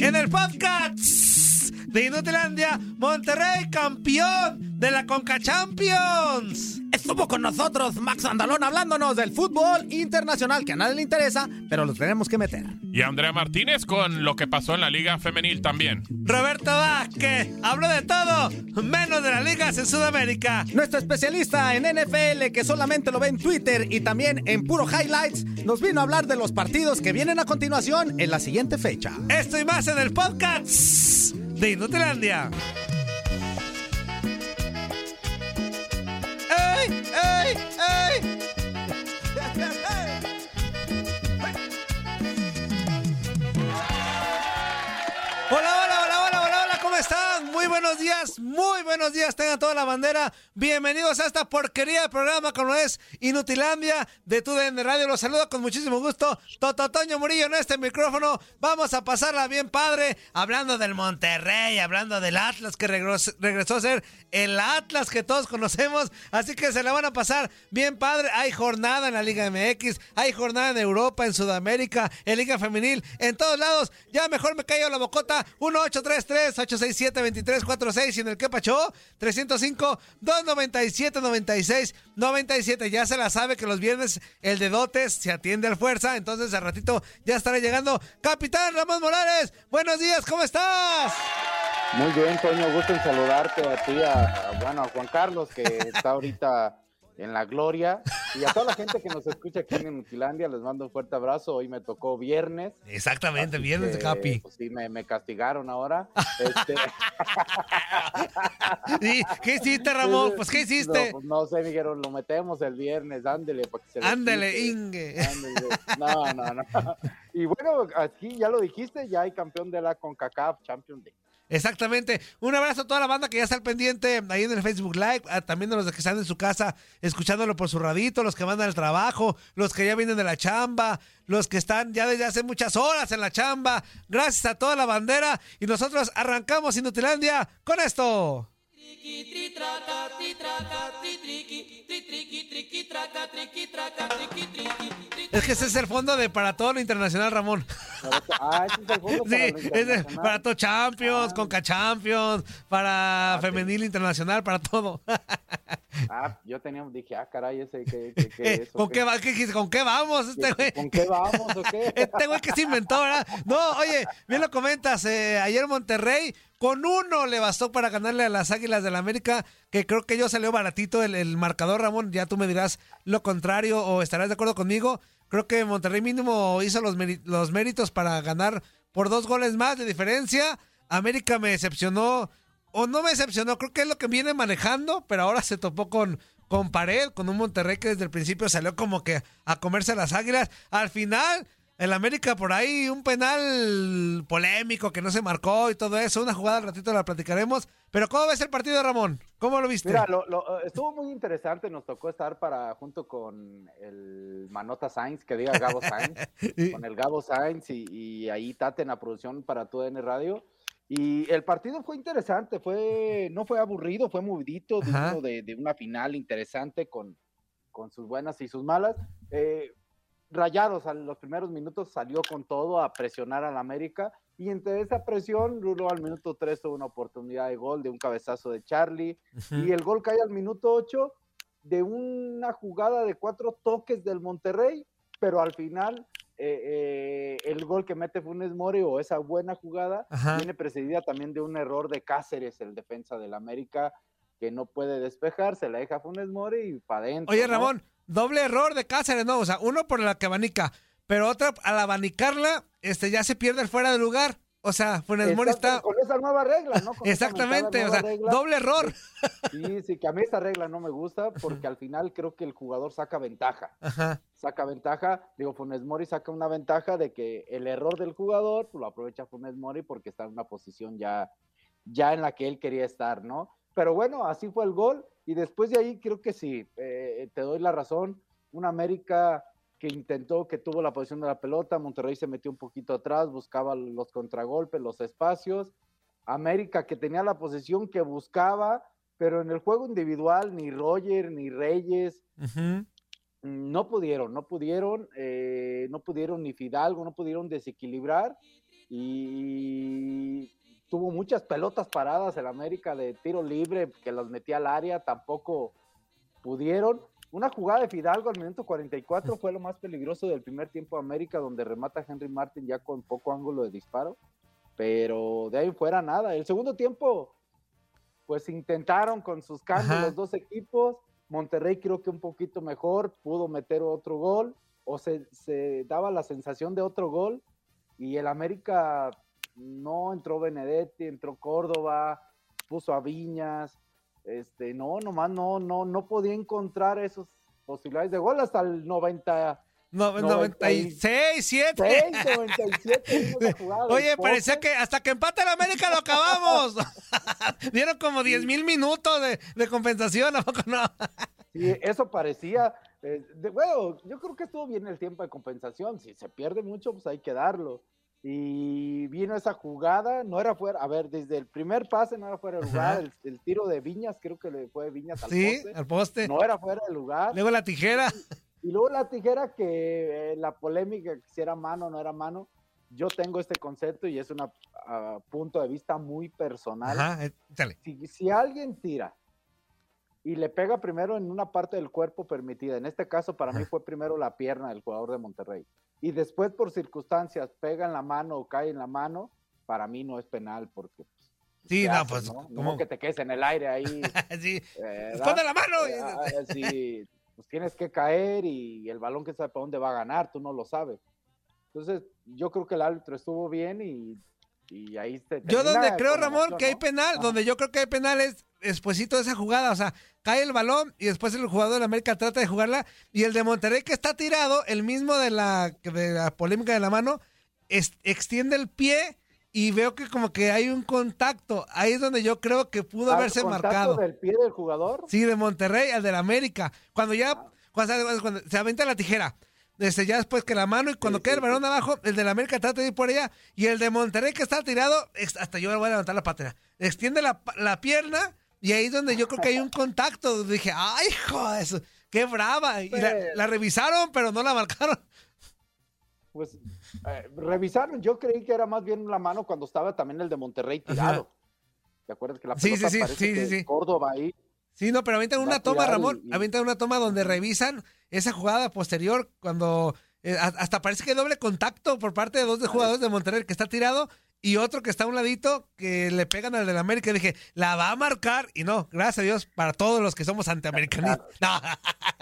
En el podcast de Inutilandia, Monterrey campeón de la Conca Champions. Estuvo con nosotros Max Andalón hablándonos del fútbol internacional que a nadie le interesa, pero los tenemos que meter. Y Andrea Martínez con lo que pasó en la Liga Femenil también. Roberto Vázquez habló de todo, menos de las ligas en Sudamérica. Nuestro especialista en NFL, que solamente lo ve en Twitter y también en puro highlights, nos vino a hablar de los partidos que vienen a continuación en la siguiente fecha. Esto y más en el podcast de. ¡Ey! ¡Ey! buenos días, muy buenos días, tengan toda la bandera. Bienvenidos a esta porquería de programa como es Inutilandia de TUDN Radio. Los saludo con muchísimo gusto. Toto Toño Murillo en este micrófono. Vamos a pasarla bien padre, hablando del Monterrey, hablando del Atlas que regresó, a ser el Atlas que todos conocemos. Así que se la van a pasar bien padre. Hay jornada en la Liga MX, hay jornada en Europa, en Sudamérica, en Liga Femenil, en todos lados. Ya mejor me callo la bocota. 1-833-867-2346 y en el que pachó 305-297-96-97. Ya se la sabe que los viernes el de dotes se atiende al fuerza. Entonces al ratito ya estará llegando Capitán Ramón Morales. Buenos días, ¿cómo estás? Muy bien, Toño, gusto en saludarte a ti, a, bueno, a Juan Carlos, que está ahorita en la gloria, y a toda la gente que nos escucha aquí en Utilandia, les mando un fuerte abrazo. Hoy me tocó viernes. Exactamente, viernes de Capi. Pues sí, me, me castigaron ahora. Este... ¿Y ¿Qué hiciste, Ramón? Pues, ¿qué hiciste? No, pues, no sé, me dijeron, lo metemos el viernes, ándele. Para que se ándele, Inge. Ándele. No, no, no. Y bueno, aquí ya lo dijiste, ya hay campeón de la CONCACAF Champions League. Exactamente. Un abrazo a toda la banda que ya está al pendiente ahí en el Facebook Live, a, también a los que están en su casa escuchándolo por su radito, los que van al trabajo, los que ya vienen de la chamba, los que están ya desde hace muchas horas en la chamba. Gracias a toda la bandera y nosotros arrancamos Inutilandia con esto. Es que ese es el fondo de para todo lo internacional, Ramón. Ah, ese es el fondo para, sí, lo es internacional. de- para todo Champions, Ah. Conca Champions, para Ah, femenil internacional, para todo. Ah, yo tenía, dije, ah, caray, ese que, que, que eso, ¿Con qué, va- qué dijiste? ¿Con qué vamos? Este güey. ¿Con qué vamos o qué? Este güey que se inventó, ¿verdad? No, oye, bien lo comentas. eh, ayer Monterrey con uno le bastó para ganarle a las Águilas del la América, que creo que yo salió baratito el, el marcador, Ramón. Ya tú me dirás lo contrario o estarás de acuerdo conmigo. Creo que Monterrey mínimo hizo los, los méritos para ganar por dos goles más de diferencia. América me decepcionó, o no me decepcionó, creo que es lo que viene manejando, pero ahora se topó con, con pared, con un Monterrey que desde el principio salió como que a comerse las águilas. Al final, el América por ahí, un penal polémico que no se marcó y todo eso, una jugada al ratito la platicaremos. Pero ¿cómo ves el partido, Ramón? ¿Cómo lo viste? Mira, lo, lo- estuvo muy interesante, nos tocó estar para, junto con el Manota Sainz, que diga Gabo Sainz, con el Gabo Sainz y, y ahí Tate en la producción para tu N Radio. Y el partido fue interesante, fue, no fue aburrido, fue movidito, Ajá. digno de, de una final interesante con, con sus buenas y sus malas. Eh, Rayados a los primeros minutos salió con todo a presionar al América y entre esa presión, luego al minuto 3 tuvo una oportunidad de gol de un cabezazo de Charlie y el gol cae al minuto 8 de una jugada de cuatro toques del Monterrey, pero al final eh, eh, el gol que mete Funes Mori o esa buena jugada Ajá. viene precedida también de un error de Cáceres, el defensa del América, que no puede despejar, se la deja Funes Mori y para adentro. Oye, ¿no? Doble error de Cáceres, ¿no? O sea, uno por la que abanica, pero otra, al abanicarla, este, ya se pierde el fuera de lugar. O sea, Funes Mori está... Con esa nueva regla, ¿no? Con Exactamente, o sea, regla. doble error. Sí, sí, que a mí esta regla no me gusta porque al final creo que el jugador saca ventaja. Ajá. Saca ventaja, digo, Funes Mori saca una ventaja de que el error del jugador pues, lo aprovecha Funes Mori porque está en una posición ya, ya en la que él quería estar, ¿no? Pero bueno, así fue el gol y después de ahí creo que sí, eh, te doy la razón. Una América que intentó, que tuvo la posición de la pelota, Monterrey se metió un poquito atrás, buscaba los contragolpes, los espacios. América que tenía la posición que buscaba, pero en el juego individual ni Roger ni Reyes no pudieron, no pudieron, eh, no pudieron ni Fidalgo, no pudieron desequilibrar y tuvo muchas pelotas paradas el América de tiro libre que las metía al área, tampoco pudieron. Una jugada de Fidalgo al minuto 44 fue lo más peligroso del primer tiempo de América, donde remata Henry Martin ya con poco ángulo de disparo, pero de ahí fuera nada. El segundo tiempo, pues intentaron con sus cambios Ajá. los dos equipos. Monterrey creo que un poquito mejor, pudo meter otro gol, o se, se daba la sensación de otro gol, y el América no entró Benedetti, entró Córdoba, puso a Viñas, este, no, nomás no, no, no podía encontrar esas posibilidades de gol hasta el 90. No, 96, 7. 97. una jugada del Oye, parecía que hasta que empate el América lo acabamos. Dieron como 10 mil minutos de, de compensación, ¿a poco no? Sí, eso parecía. eh, de- bueno, yo creo que estuvo bien el tiempo de compensación. Si se pierde mucho, pues hay que darlo. Y vino esa jugada, no era fuera. A ver, desde el primer pase no era fuera de lugar. El, el tiro de Viñas, creo que le fue Viñas al Sí, poste. al poste. No era fuera de lugar. Luego la tijera. Y luego la tijera, que eh, la polémica, que si era mano o no era mano. Yo tengo este concepto y es un punto de vista muy personal Ajá, eh, si, si alguien tira y le pega primero en una parte del cuerpo permitida, en este caso para mí fue primero la pierna del jugador de Monterrey, y después por circunstancias pega en la mano o cae en la mano, para mí no es penal porque... pues, Sí, ¿qué no, haces, pues, no? No ¿cómo? que te quedes en el aire ahí. Sí. eh, la mano. eh, sí, pues tienes que caer y el balón que sabe para dónde va a ganar, tú no lo sabes. Entonces, yo creo que el árbitro estuvo bien y, y ahí se Yo donde creo, Ramón, que hay penal, donde yo creo que hay penal es despuesito de esa jugada, o sea, cae el balón y después el jugador de América trata de jugarla y el de Monterrey que está tirado, el mismo de la, de la polémica de la mano, es- extiende el pie y veo que como que hay un contacto, ahí es donde yo creo que pudo ¿Al haberse contacto marcado. del pie del jugador? Sí, de Monterrey al de la América. Cuando ya, cuando, se- cuando se aventa la tijera. Desde ya después que la mano y cuando Sí, queda el balón abajo, el de la América trata de ir por allá y el de Monterrey que está tirado, hasta yo le voy a levantar la pata. Extiende la, la pierna y ahí es donde yo creo que hay un contacto. Dije, ay, hijo de eso, qué brava. Y la, Pero- la revisaron, pero no la marcaron. Pues eh, revisaron, yo creí que era más bien la mano cuando estaba también el de Monterrey tirado. ¿Te acuerdas que la pelota sí, sí, parece sí, que sí, sí. Córdoba ahí? Sí, no, pero avientan Va una toma, Ramón, y- una toma donde revisan esa jugada posterior cuando eh, hasta parece que hay doble contacto por parte de dos de jugadores de Monterrey que está tirado y otro que está a un ladito que le pegan al del América. Y dije, la va a marcar y no, gracias a Dios para todos los que somos antiamericanistas. No,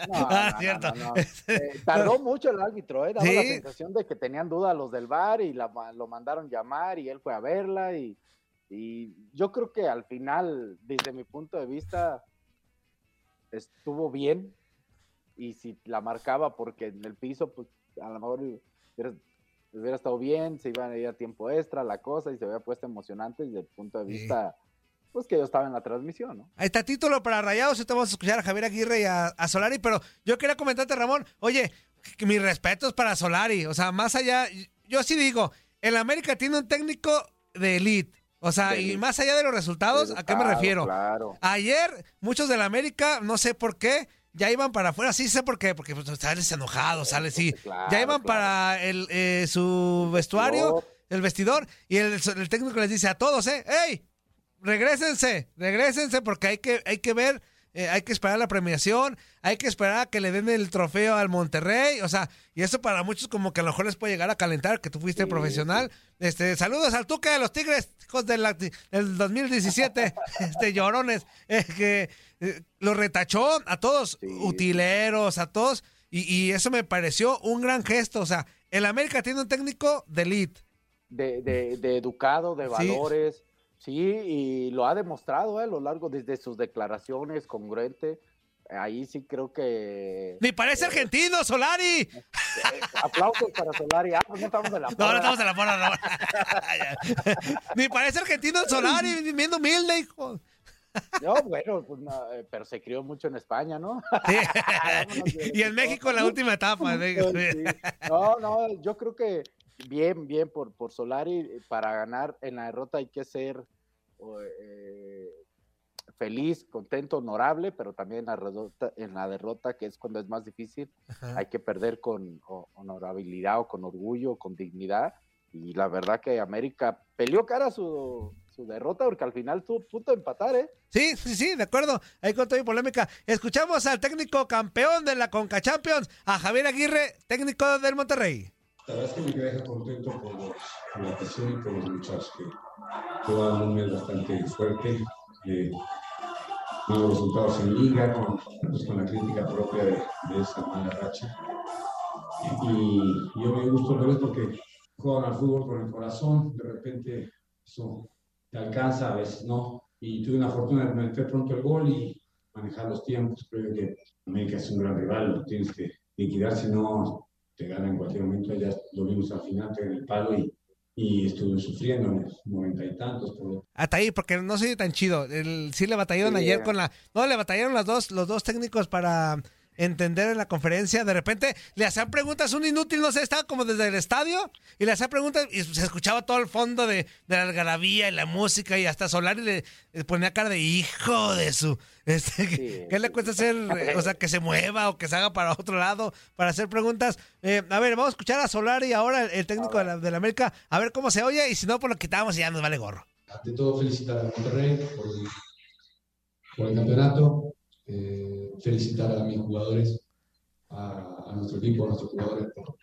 No, Ah, no, cierto. no, no. Eh, tardó mucho el árbitro, ¿eh? daba Sí. la sensación de que tenían duda los del bar y la, lo mandaron llamar y él fue a verla y, y yo creo que al final, desde mi punto de vista, estuvo bien y si la marcaba porque en el piso, pues a lo mejor hubiera, hubiera estado bien, se iban a ir a tiempo extra la cosa y se había puesto emocionante desde el punto de Sí. vista, pues que yo estaba en la transmisión, ¿no? Ahí está título para Rayados. Ahorita vamos a escuchar a Javier Aguirre y a, a Solari. Pero yo quería comentarte, Ramón. Oye, mis respetos para Solari. O sea, más allá. Yo sí digo, el América tiene un técnico de elite. O sea, De y más allá de los resultados, ¿a qué me refiero? Claro. Ayer, muchos del América, no sé por qué, ya iban para afuera. Sí sé por qué, porque pues, sales enojado, sales, sí. Claro, ya iban claro. para el, eh, su vestuario, el vestidor, y el, el técnico les dice a todos, ¿eh? ¡Ey! Regrésense, regrésense, porque hay que, hay que ver eh, hay que esperar la premiación, hay que esperar a que le den el trofeo al Monterrey, o sea, y eso para muchos como que a lo mejor les puede llegar a calentar, que tú fuiste profesional. Este, saludos al Tuca de los Tigres, hijos del, del 2017, este, llorones, eh, que eh, lo retachó a todos, utileros, a todos, y, y eso me pareció un gran gesto, o sea, el América tiene un técnico de elite. De, de, de educado, de valores, sí, y lo ha demostrado eh, a lo largo desde sus declaraciones, congruente. Ahí sí creo que. ¡Ni parece argentino, Solari! eh, aplausos para Solari. Ah, pues no estamos en la No, no porra. estamos en la porra, no. Ni parece argentino Solari, bien humilde, hijo. No, bueno, pues no, eh, pero se crió mucho en España, ¿no? Sí. y en México en la última etapa. ¿eh? Sí. No, no, yo creo que bien, bien por, por Solari. eh, Para ganar en la derrota hay que ser eh, feliz, contento, honorable, pero también en la, derrota, en la derrota, que es cuando es más difícil, Ajá. hay que perder con o- honorabilidad o con orgullo, con dignidad. Y la verdad que América peleó cara a su, su derrota porque al final tuvo punto de empatar, ¿eh? Sí, sí, sí, de acuerdo. Ahí con toda mi polémica. Escuchamos al técnico campeón de la Conca Champions, a Javier Aguirre, técnico del Monterrey. La verdad es que me deja contento por, los, por la afición y por los muchachos que llevan un mes bastante fuerte, eh, resultados en liga, con, pues, con la crítica propia de, de esa mala racha. Y, y yo me gusto verlos porque juegan al fútbol con el corazón, de repente eso te alcanza, a veces no. Y tuve una fortuna de meter pronto el gol y manejar los tiempos. Creo que América es un gran rival, lo tienes que liquidar, si no te gana en cualquier momento. Ya lo vimos al final, te en el palo y, y estuve sufriendo en los noventa y tantos. Por, Hasta ahí, porque no soy tan chido. El, sí le batallaron Sí. ayer con la... No, le batallaron las dos, los dos técnicos para entender en la conferencia. De repente le hacían preguntas, un inútil, no sé, estaba como desde el estadio y le hacían preguntas y se escuchaba todo el fondo de, de la algarabía y la música y hasta Solari le, le ponía cara de hijo de su... Este, ¿qué- Sí, ¿Qué le cuesta hacer? O sea, que se mueva o que se haga para otro lado para hacer preguntas. Eh, a ver, vamos a escuchar a Solari ahora, el, técnico de la, de la América, a ver cómo se oye y si no, pues lo quitamos y ya nos vale gorro. ante todo felicitar a Monterrey por el campeonato, eh, felicitar a mis jugadores, a, a nuestro equipo, a nuestros jugadores por,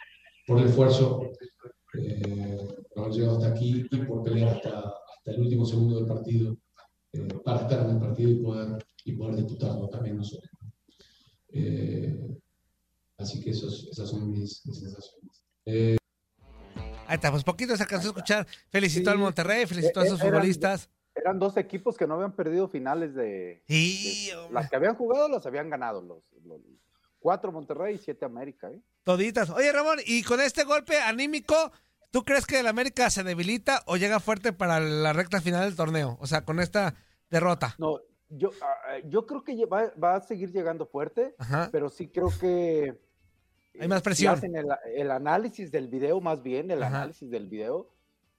por el esfuerzo, eh, por haber llegado hasta aquí y por pelear hasta, hasta el último segundo del partido eh, para estar en el partido y poder, y poder disputarlo también nosotros. Eh, así que esos, esas son mis, mis sensaciones. Eh, Ahí está, pues poquito se alcanzó a escuchar. Felicitó Sí. al Monterrey, felicitó a Eh, sus eran- futbolistas. Eran dos equipos que no habían perdido finales de, Sí, de- las que habían jugado las habían ganado los, los cuatro Monterrey y siete América, ¿eh? toditas. Oye, Ramón, y con este golpe anímico, ¿tú crees que el América se debilita o llega fuerte para la recta final del torneo? O sea, con esta derrota. No, yo, ah, yo creo que va, va a seguir llegando fuerte, Ajá. pero sí creo que Hay más si presión. hacen el, el análisis del video, más bien el Ajá. análisis del video,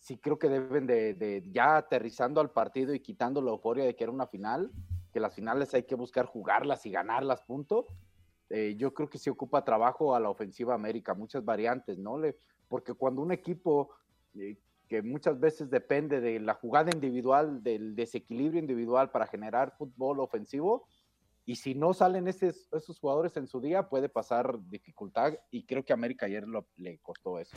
sí creo que deben de, de ya aterrizando al partido y quitando la euforia de que era una final, que las finales hay que buscar jugarlas y ganarlas, punto. Eh, yo creo que sí ocupa trabajo a la ofensiva América, muchas variantes, ¿no? Le, porque cuando un equipo eh, que muchas veces depende de la jugada individual, del desequilibrio individual para generar fútbol ofensivo, y si no salen esos, esos jugadores en su día, puede pasar dificultad, y creo que América ayer lo- le costó eso.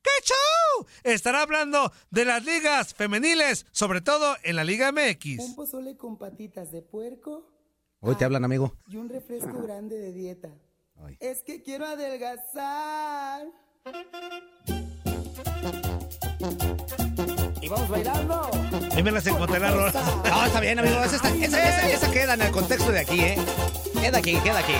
¡Qué show! Estará hablando de las ligas femeniles, sobre todo en la Liga Un MX. pozole con patitas de puerco Hoy te hablan, amigo. y un refresco grande de dieta. Ay. Es que quiero adelgazar. Y vamos bailando. Ahí me las encontré la rola. No, está bien, amigo. Esa, está- esa- esa- esa queda en el contexto de aquí, ¿eh? Queda aquí, queda aquí.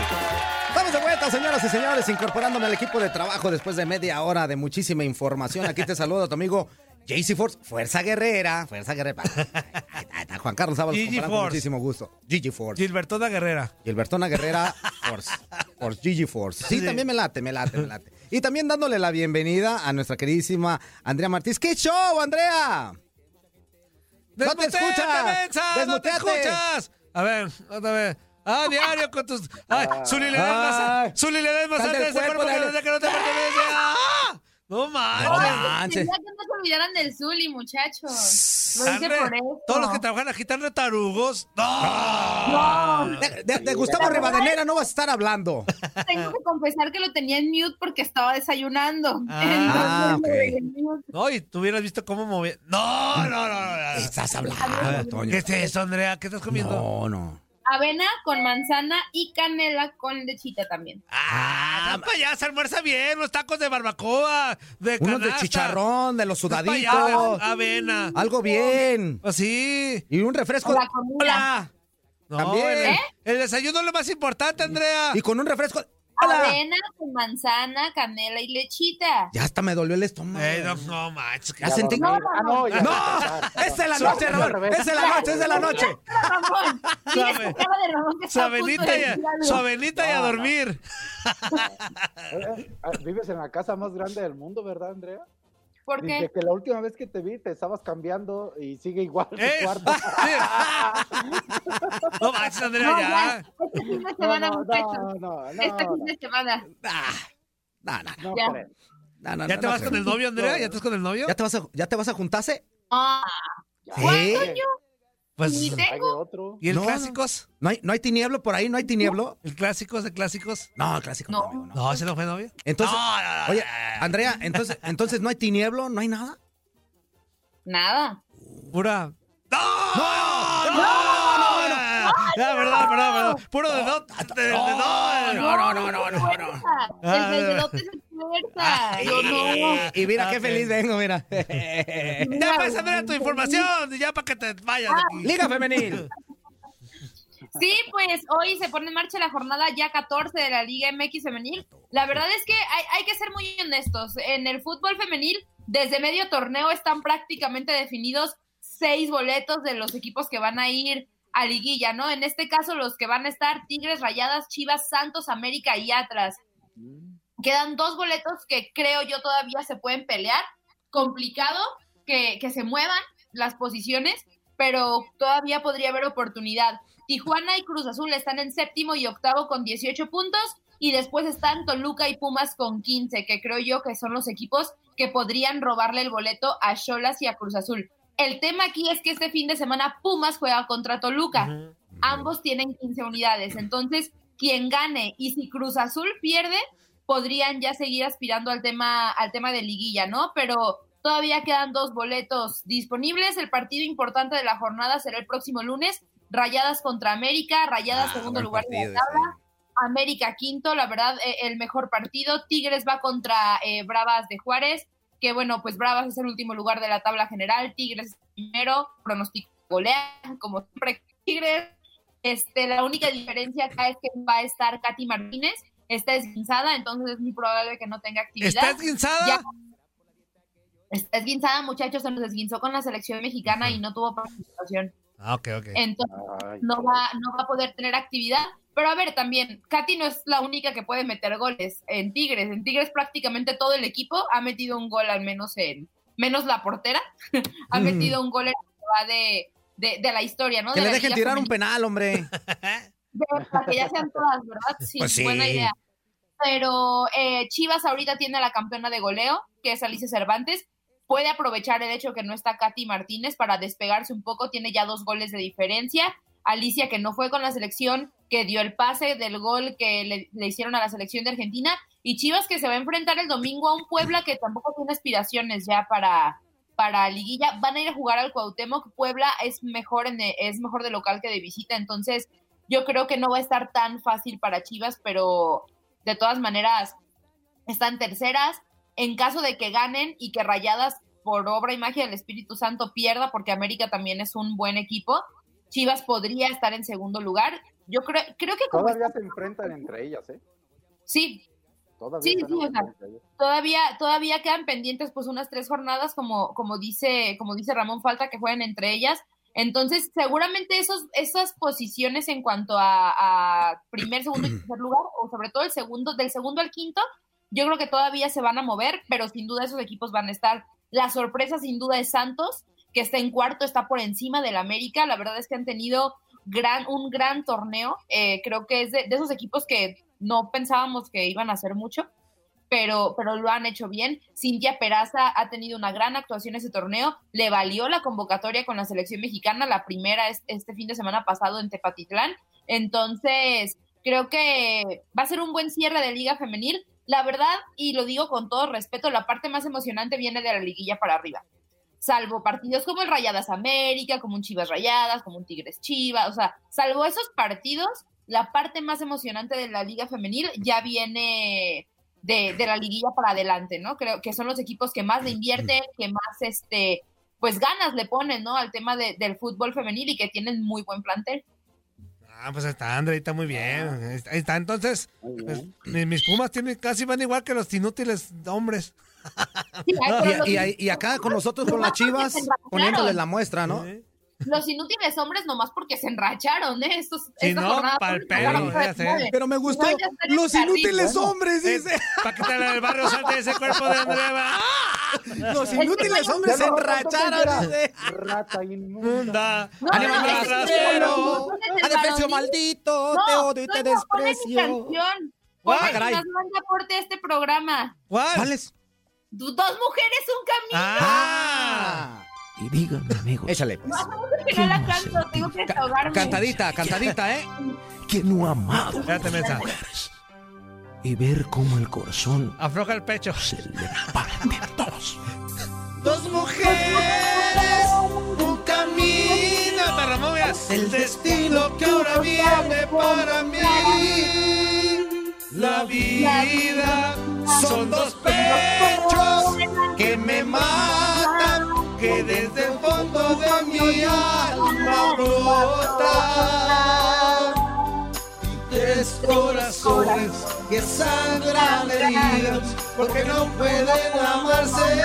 Estamos de vuelta, señoras y señores, incorporándome al equipo de trabajo después de media hora de muchísima información. Aquí te saluda tu amigo JC Force, Fuerza Guerrera. Fuerza Guerrera. Juan Carlos Ábalos, con muchísimo gusto. Gigi Force. Gilbertona Guerrera. Gilbertona Guerrera Force. Force, Gigi Force. Sí, Sí. también me late, me late, me late. Y también dándole la bienvenida a nuestra queridísima Andrea Martínez. ¡Qué show, Andrea! ¡No te ¡Desmuteate, escuchas! ¡No te escuchas! A ver, otra vez. Ah, diario con tus. Ay, Zuli le das Ay. más. Zuli le das más Sal arte del a ese cuerpo, cuerpo no, que no te pertenece. ¡Ah! No manches. No que no se olvidaran del Zuli, muchachos. Lo hice por eso. Todos los que trabajan aquí están de tarugos. ¡No! De, de- de Gustavo Rivadenera no vas a estar hablando. Tengo que confesar que lo tenía en mute porque estaba desayunando. Ah, Entonces, ok. lo dejé en mute. No, y tú hubieras visto cómo movía. No, no, no, no. no. Estás hablando, Toño. ¿Qué es eso, Andrea? ¿Qué estás comiendo? No, no. Avena con manzana y canela con lechita también. Ah, para allá se almuerza bien, los tacos de barbacoa, de Unos de canasta. chicharrón, de los sudaditos. allá, avena. Algo bien. Así. Y un refresco. La comida. Hola. No, También. El, ¿Eh? el desayuno es lo más importante, Andrea. Y con un refresco. Hola. Avena con manzana, canela y lechita. Ya hasta me dolió el estómago. Eh, no, no, macho. Ya sentí. No, No, no, no. Ah, no, ya. ya, es de la noche, Ramón. Es de la noche, es de la noche. Su avenita y a, su avenita y a dormir. Eh, eh, Vives en la casa más grande del mundo, ¿verdad, Andrea? ¿Por Dice que la última vez que te vi te estabas cambiando y sigue igual Eh, cuarto. No manches, Andrea, No, ya. Este fin de No, semana, no, muchachos. no, no, no, Este fin no, de semana. Ah, no, no, no Ya. no, no, ¿Ya no, te no vas con el novio, Andrea? ¿Ya estás con el novio? ¿Ya te vas a, ya te vas a juntarse? Ah, ¿Sí? Pues, ni tengo. otro. ¿Y el No, clásicos? ¿No hay, ¿No hay tinieblo por ahí? ¿No hay tinieblo? ¿El clásicos de clásicos? No, el clásico No. amigo, no. No, ese no fue novio. Entonces, No, no, no, oye. Andrea, entonces, entonces no hay tinieblo, no hay nada. Nada. Pura. ¡No! ¡No! ¡No! ¡No! verdad, verdad, verdad. Puro de no. de- de- no, no, no, no, no, no, no. Fuerza. Ah, El dedote se fuerza. Yo no. Y mira qué feliz vengo, mira. Ya pues, Andrea, tu información. Ya para que te vayas aquí. Liga femenil. Sí, pues hoy se pone en marcha la jornada ya 14 de la Liga MX femenil. La verdad es que hay, hay que ser muy honestos. En el fútbol femenil, desde medio torneo están prácticamente definidos seis boletos de los equipos que van a ir a liguilla, ¿no? En este caso, los que van a estar Tigres, Rayadas, Chivas, Santos, América y Atlas. Quedan dos boletos que creo yo todavía se pueden pelear. Complicado que, que se muevan las posiciones, pero todavía podría haber oportunidad. Tijuana y Cruz Azul están en séptimo y octavo con 18 puntos. Y después están Toluca y Pumas con 15, que creo yo que son los equipos que podrían robarle el boleto a Cholas y a Cruz Azul. El tema aquí es que este fin de semana Pumas juega contra Toluca. Ambos tienen 15 unidades. Entonces, quien gane y si Cruz Azul pierde, podrían ya seguir aspirando al tema, al tema de liguilla, ¿no? Pero todavía quedan dos boletos disponibles. El partido importante de la jornada será el próximo lunes. Rayadas contra América, Rayadas Ah, segundo lugar de la tabla. América quinto, la verdad, eh, el mejor partido. Tigres va contra eh, Bravas de Juárez, que bueno, pues Bravas es el último lugar de la tabla general, Tigres es primero, pronóstico golean, como siempre Tigres. Este, la única diferencia acá es que va a estar Katy Martínez, está esguinzada, entonces es muy probable que no tenga actividad. ¿Está esguinzada? Ya- Está esguinzada, muchachos, se nos esguinzó con la selección mexicana y no tuvo participación. Ah, ok, ok. Entonces, Ay, no va, no va a poder tener actividad. Pero a ver, también, Katy no es la única que puede meter goles en Tigres. En Tigres prácticamente todo el equipo ha metido un gol, al menos en, menos la portera, ha Mm. metido un gol en va de, de, de la historia, ¿no? Que De le la dejen tirar un penal, hombre. Para que ya sean todas, ¿verdad? Sí, Pues sí. buena idea. Pero eh, Chivas ahorita tiene a la campeona de goleo, que es Alicia Cervantes. Puede aprovechar el hecho que no está Katy Martínez para despegarse un poco. Tiene ya dos goles de diferencia. Alicia, que no fue con la selección, que dio el pase del gol que le, hicieron a la selección de Argentina. Y Chivas, que se va a enfrentar el domingo a un Puebla que tampoco tiene aspiraciones ya para, para liguilla. Van a ir a jugar al Cuauhtémoc. Puebla es mejor, en es mejor de local que de visita. Entonces, yo creo que no va a estar tan fácil para Chivas, pero de todas maneras están terceras. En caso de que ganen y que Rayadas, por obra y magia del Espíritu Santo, pierda, porque América también es un buen equipo, Chivas podría estar en segundo lugar. Yo creo, creo que como Todavía está- se enfrentan entre ellas, ¿eh? sí, Todavía Sí, sí, o sea, todavía, todavía quedan pendientes pues unas tres jornadas, como, como dice, como dice Ramón, falta que jueguen entre ellas. Entonces, seguramente esos, esas posiciones en cuanto a, a primer, segundo y tercer lugar, o sobre todo el segundo, del segundo al quinto, yo creo que todavía se van a mover, pero sin duda esos equipos van a estar. La sorpresa sin duda es Santos, que está en cuarto, está por encima del América. La verdad es que han tenido gran, un gran torneo. Eh, creo que es de, esos equipos que no pensábamos que iban a hacer mucho, pero, pero lo han hecho bien. Cintia Peraza ha tenido una gran actuación ese torneo, le valió la convocatoria con la selección mexicana, la primera es, este fin de semana pasado en Tepatitlán. Entonces, creo que va a ser un buen cierre de Liga Femenil. La verdad, y lo digo con todo respeto, la parte más emocionante viene de la liguilla para arriba. Salvo partidos como el Rayadas América, como un Chivas Rayadas, como un Tigres Chivas, o sea, salvo esos partidos, la parte más emocionante de la Liga Femenil ya viene de, de, la liguilla para adelante, ¿no? Creo que son los equipos que más le invierten, que más, este, pues ganas le ponen, ¿no? Al tema de, del fútbol femenil y que tienen muy buen plantel. Ah, pues está, André, está muy bien. Ahí está, entonces, pues, mis Pumas tienen, casi van igual que los inútiles hombres. Sí, y, y, y, acá con nosotros, con las chivas, poniéndoles la muestra, ¿no? ¿Sí? Los inútiles hombres nomás porque se enracharon, ¿eh? Estos, esta no, pa'l pelo. Pero me gustó. No, Los inútiles hombres, dice. Para que el barrio salte ese cuerpo de Andrea. Los inútiles hombres se enracharon. Rata inmunda. Animal rastrero. Adefesio maldito, No, te odio y te desprecio. canción. Caray. más grande aporte a este programa. ¿Cuál? ¿Cuál es? Dos mujeres, un camino. Ah, Y díganme, amigos, Échale, pues. Que no la canto, tengo que desahogarme. Cantadita, cantadita, ¿eh? que no ha amado espérate, mensa. y ver cómo el corazón Afloja el pecho. se le parte en dos. Dos mujeres, un camino. Te. El destino que ahora viene para mí. La vida son dos pechos que me matan, que desde el fondo de mi alma brotan. Tres corazones que sangran heridos porque no pueden amarse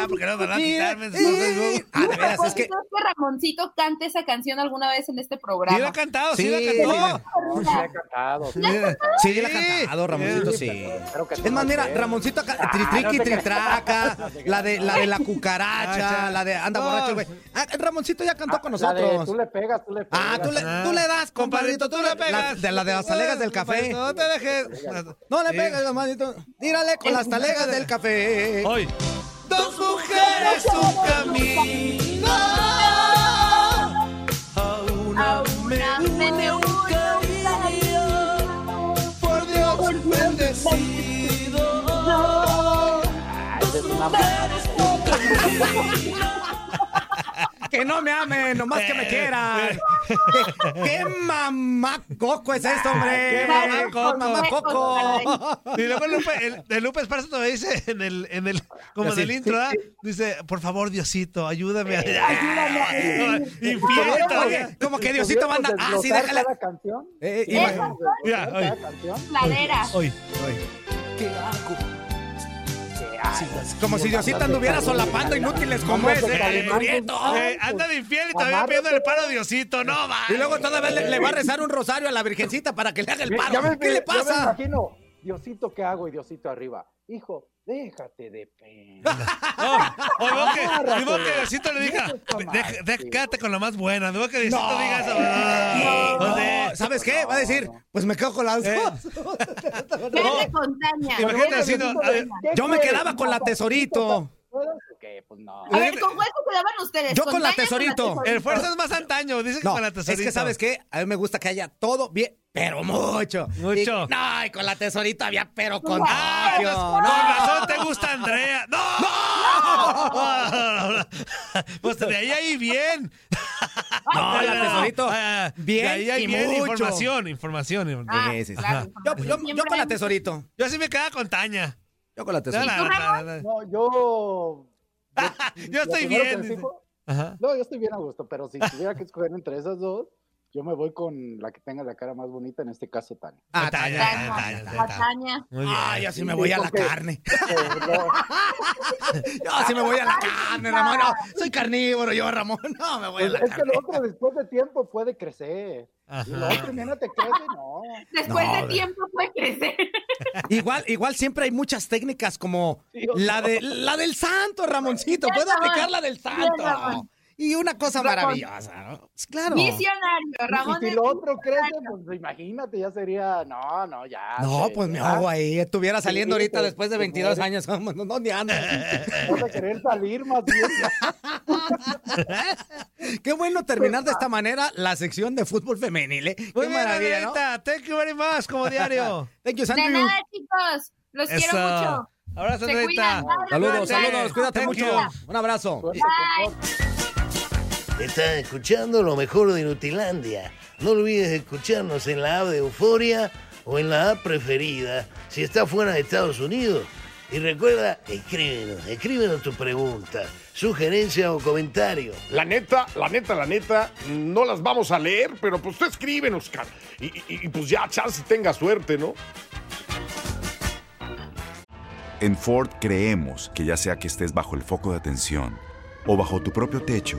Ya, porque no van a quitarme. Ah, de veras, es que. ¿Puedo que Ramoncito cante esa canción alguna vez en este programa? Sí, lo ha cantado, sí, Sí, lo ha cantado. Sí, he cantado. Sí, Sí, la ha cantado, Ramoncito, sí. Es más, mira, Ramoncito acá, tri, triqui, no te tritraca, la de, la de la cucaracha, la de anda borracho, güey. Ah, Ramoncito ya cantó con La de nosotros. tú le pegas, tú le pegas. Ah, tú le, tú le das, compadrito, tú le pegas. La, de la de las talegas del café. No te dejes. No le pegas, hermanito. Tírale con las talegas del café. Hoy. Dos mujeres, un camino. A una me me une un cariño. Por Dios bendecido. Ah, esa es una- Que no me amen, nomás que me quieran. ¿Qué, qué mamacoco es esto, hombre? Qué mamacoco. Mamacoco. Y luego Lupe, el, el Lupe Esparza todavía dice en el, en el, como del intro, ¿ah? dice, por favor, Diosito, ayúdame. a- Ayúdame. Infiel como que Diosito ¿Pudiéramos manda. Ah, sí, déjala. cada canción? Eh, imagínate. Mira. Hoy. ¿Qué Como si Diosito anduviera solapando inútiles como ese. tus- Eh, anda de infiel y todavía pidiendo el paro a Diosito. No, va. Y luego todavía le, le va a rezar un rosario a la Virgencita para que le haga el paro. me- ¿Qué le Ya me pasa? imagino, Diosito, ¿qué hago? Y Diosito arriba. Hijo, déjate de pena. No, que, vos que Diosito le diga, Déjate con la más buena. No, que Diosito No. diga eso. No, o sea, ¿Sabes qué? Va a decir, pues me quedo con las Eh. dos. Quédate con Tania. Imagínate, Diosito, a ver, ¿Qué Yo me quedaba con la tesorito. ¿Qué? Pues no. A ver, ¿con cuál se quedaban ustedes? Yo con la Tania o tesorito. el fuerza es más antaño. Dice que No, con la es tesorito. que ¿sabes qué? A mí me gusta que haya todo bien, pero mucho. Mucho. Y- no, y con la tesorita había pero con Ah, mucho. pues, No. con razón te gusta Andrea. ¡No! No. Pues de ahí ahí bien. No, la tesorito. Bien De ahí hay y bien mucho. información, información. Ah, Sí, sí, sí. claro. Yo, yo- yo con la tesorito. Yo sí me quedaba con Taña. Yo con la No, tesorito. la- la- la- No, yo. Yo estoy lo primero bien, que dice. fijo- Ajá. No, yo estoy bien a gusto, pero si tuviera que escoger entre esas dos, Yo me voy con la que tenga la cara más bonita, en este caso Tania. Ah, Tania. Ah, yo sí me voy a la carne. No, Yo sí me voy a la carne, Ramón. No, soy carnívoro yo, Ramón. No, me voy a la es que carne. lo otro después de tiempo puede crecer. Y lo otro, mira, te crece, no. Después No, de- tiempo puede crecer. Igual, igual siempre hay muchas técnicas como la no. de la del santo, Ramoncito. Puedo aplicar la del santo. Y una cosa Ramón. maravillosa, ¿no? Pues Claro. Visionario, Ramón. y si lo otro crece, pues imagínate, ya sería, no, no, ya. No, pues me ahogo ahí. Estuviera saliendo Sí, ahorita te- después de te 22 mueres. años. No, no, ni ando. Vas a querer salir más bien. Qué bueno terminar de esta manera la sección de fútbol femenil, ¿eh? Muy Qué bien, maravilla, ¿no? Thank you very much, como diario. Thank you, De Santi. nada, chicos. Los quiero mucho. Abrazo, cuidan. Saludos, saludos. Cuídate Thank mucho. you. Un abrazo. Bye. Estás escuchando lo mejor de Nutilandia. No olvides escucharnos en la app de Euforia o en la app preferida si estás fuera de Estados Unidos. Y recuerda, escríbenos, escríbenos tu pregunta, sugerencia o comentario. La neta, la neta, la neta, no las vamos a leer, pero pues tú escríbenos, cara. Y, y- y, pues ya, chance tenga suerte, ¿no? En Ford creemos que ya sea que estés bajo el foco de atención o bajo tu propio techo,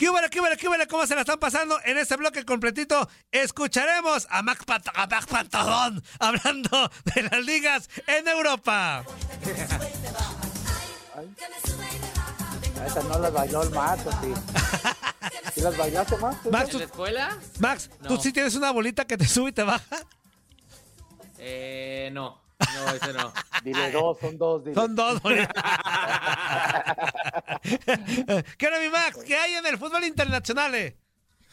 ¿Qué hubo, qué hubo, qué hubo, cómo se la están pasando? En este bloque completito escucharemos a Max, Pat a Pantadón hablando de las ligas en Europa. A Esas no las bailó el Max, ¿o sí? ¿Sí las bailaste, Max? Max, ¿En la escuela? Max, ¿tú No. sí tienes una bolita que te sube y te baja? Eh, no. No, ese no. Dile dos, son dos. Dile. Son dos. ¿Qué mi Max? ¿Qué hay en el fútbol internacional? eh?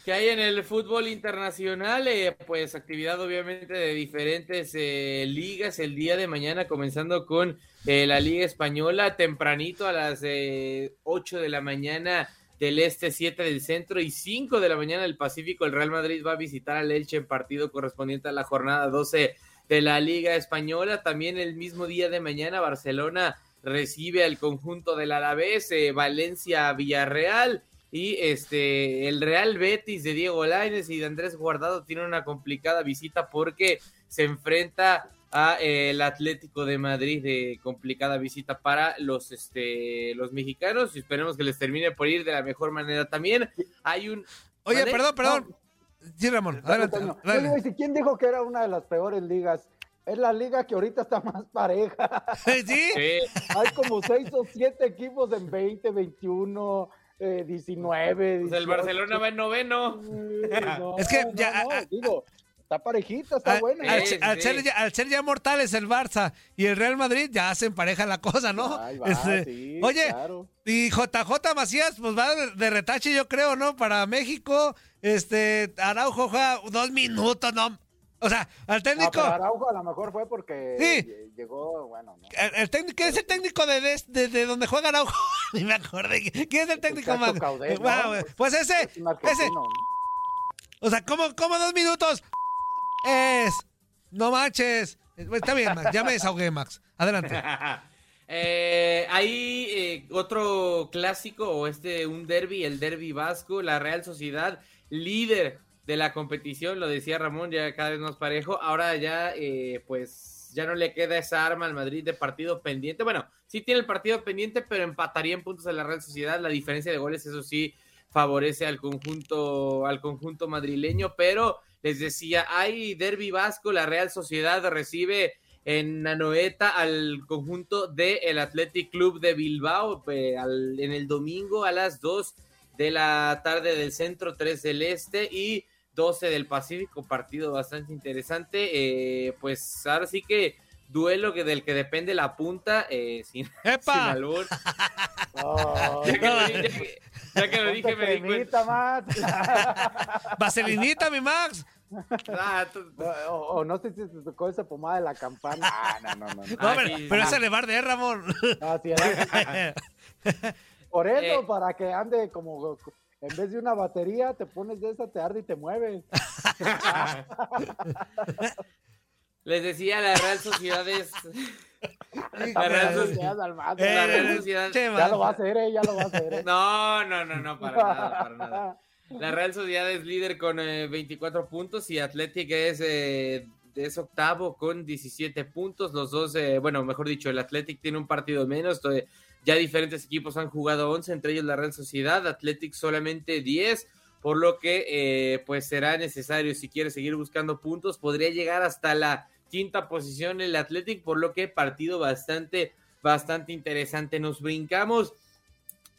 ¿Qué hay en el fútbol internacional? Eh, pues actividad obviamente de diferentes eh, ligas el día de mañana, comenzando con eh, la Liga Española, tempranito a las eh, 8 de la mañana del Este, 7 del Centro y 5 de la mañana del Pacífico. El Real Madrid va a visitar al Elche en partido correspondiente a la jornada 12 de la Liga Española. También el mismo día de mañana Barcelona recibe al conjunto del Alavés, eh, Valencia Villarreal. Y este el Real Betis de Diego Lainez y de Andrés Guardado tiene una complicada visita porque se enfrenta a eh, el Atlético de Madrid de complicada visita para los este los mexicanos. Y esperemos que les termine por ir de la mejor manera. También hay un Oye, perdón, perdón. Sí, Ramón, adelante. Toño. dale. Yo le iba a decir, ¿Quién dijo que era una de las peores ligas? Es la liga que ahorita está más pareja. ¿Sí? Sí. Hay como seis o siete equipos en 20, 21, eh, 19. Pues el 18. Barcelona va en noveno. No, Es que no, ya- no, ah, digo, está parejita, está Al, buena. al Sí, ser- al sí. ser ya, al ser ya mortales el Barça y el Real Madrid, ya hacen pareja la cosa, ¿no? Va, Este, sí, oye, claro. y JJ Macías, pues va de, de retache, yo creo, ¿no? Para México, este, Araujo juega dos minutos, ¿no? O sea, al No, técnico, pero Araujo a lo mejor fue porque Sí. lle- llegó, bueno, no. el, el técnico, ¿quién es el técnico de, de, de- de donde juega Araujo? Ni me acordé. ¿Quién es el técnico. Bueno, Pues ese, Es ese, o sea, ¿cómo, cómo dos minutos? Es, no manches. Está bien, Max, ya me desahogué, Max. Adelante. Eh, hay eh, otro clásico o este un derby, el derby vasco, la Real Sociedad, líder de la competición, lo decía Ramón, ya cada vez más parejo. Ahora ya, eh, pues, ya no le queda esa arma al Madrid de partido pendiente. Bueno, sí tiene el partido pendiente, pero empataría en puntos a la Real Sociedad. La diferencia de goles, eso sí, favorece al conjunto, al conjunto madrileño, pero les decía, hay derby vasco, la Real Sociedad recibe en Nanoeta al conjunto del el Athletic Club de Bilbao eh, al- en el domingo a las 2 de la tarde del centro, 3 del este y 12 del Pacífico, partido bastante interesante, eh, pues ahora sí que duelo que del que depende la punta, eh, sin, ¡Epa! sin albur. Ya que lo, ya que- ya que lo dije me di cuenta. Max. Vaselinita, mi Max. Ah, O, o no sé si te tocó esa pomada de la campana. Ah, no, no, no. no. No, pero, pero ese le va a Ramón. Ah, sí, Por eso, Eh. para que ande como en vez de una batería, te pones de esa, te arde y te mueves. Les decía, la Real Sociedad es... La Real Sociedad... seas al mato. La Real Eh, Sociedad... che, Ya lo va a hacer, eh, ya lo va a hacer. eh. No, no, no, no, para nada, para nada. La Real Sociedad es líder con eh, 24 puntos y Athletic es, eh, es octavo con 17 puntos. Los dos, eh, bueno, mejor dicho, el Athletic tiene un partido menos. eh, ya diferentes equipos han jugado 11, entre ellos la Real Sociedad, Athletic solamente 10, por lo que eh, pues será necesario, si quiere seguir buscando puntos, podría llegar hasta la quinta posición el Athletic, por lo que partido bastante, bastante interesante. Nos brincamos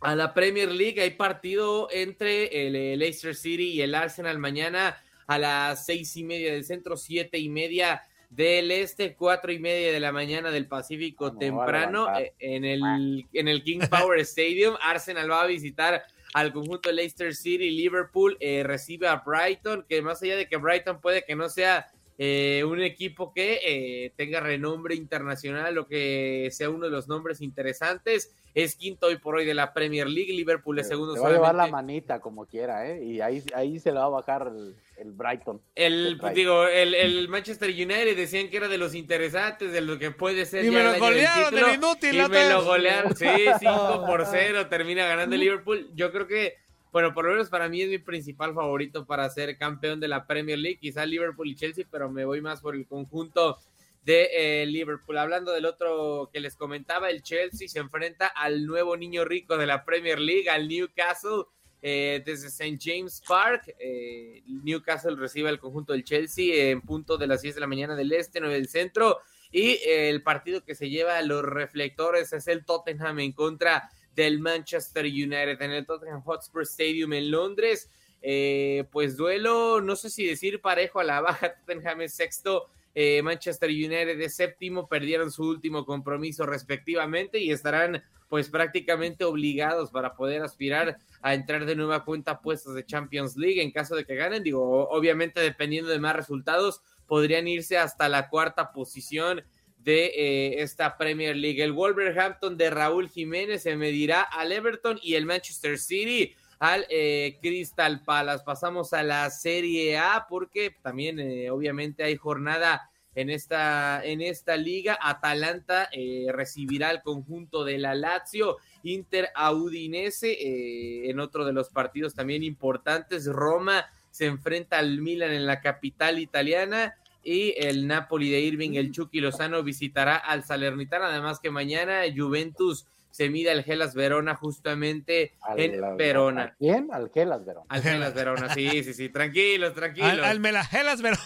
a la Premier League. Hay partido entre el, eh, Leicester City y el Arsenal mañana a las seis y media del centro, siete y media del este, cuatro y media de la mañana del Pacífico Vamos a temprano eh, en el, en el King Power Stadium. Arsenal va a visitar al conjunto de Leicester City. Liverpool eh, recibe a Brighton, que más allá de que Brighton puede que no sea eh, un equipo que eh, tenga renombre internacional o que sea uno de los nombres interesantes. Es quinto hoy por hoy de la Premier League. Liverpool es segundo Te va a llevar la manita como quiera, ¿eh? Y ahí, ahí se le va a bajar el, el Brighton. El, Brighton. digo, el, el Manchester United decían que era de los interesantes, de lo que puede ser. Y ya me lo golearon del inútil, Y la me lo golearon, sí, 5 por 0, termina ganando el Liverpool. Yo creo que, bueno, por lo menos para mí es mi principal favorito para ser campeón de la Premier League. Quizá Liverpool y Chelsea, pero me voy más por el conjunto de eh, Liverpool. Hablando del otro que les comentaba, el Chelsea se enfrenta al nuevo niño rico de la Premier League, al Newcastle. Eh, desde St. James Park, eh, Newcastle recibe al conjunto del Chelsea en punto de las 10 de la mañana del este, 9 del centro. Y eh, el partido que se lleva a los reflectores es el Tottenham en contra del Manchester United en el Tottenham Hotspur Stadium en Londres. Eh, pues duelo, no sé si decir parejo a la baja, Tottenham es sexto, eh, Manchester United es séptimo, perdieron su último compromiso respectivamente y estarán pues prácticamente obligados para poder aspirar a entrar de nueva cuenta a puestos de Champions League en caso de que ganen, digo, obviamente dependiendo de más resultados, podrían irse hasta la cuarta posición de eh, esta Premier League. El Wolverhampton de Raúl Jiménez se medirá al Everton y el Manchester City al eh, Crystal Palace. Pasamos a la Serie A porque también obviamente hay jornada en esta, en esta liga. Atalanta eh, recibirá al conjunto de la Lazio, Inter a Udinese eh, en otro de los partidos también importantes. Roma se enfrenta al Milan en la capital italiana y el Napoli de Irving, el Chucky Lozano visitará al Salernitana, además que mañana Juventus se mide al Gelas Verona justamente Al- en Verona. ¿A quién? Al Gelas Verona. Al Gelas Verona, sí, sí, sí, tranquilos, tranquilos. Al, al Melagelas, Verona.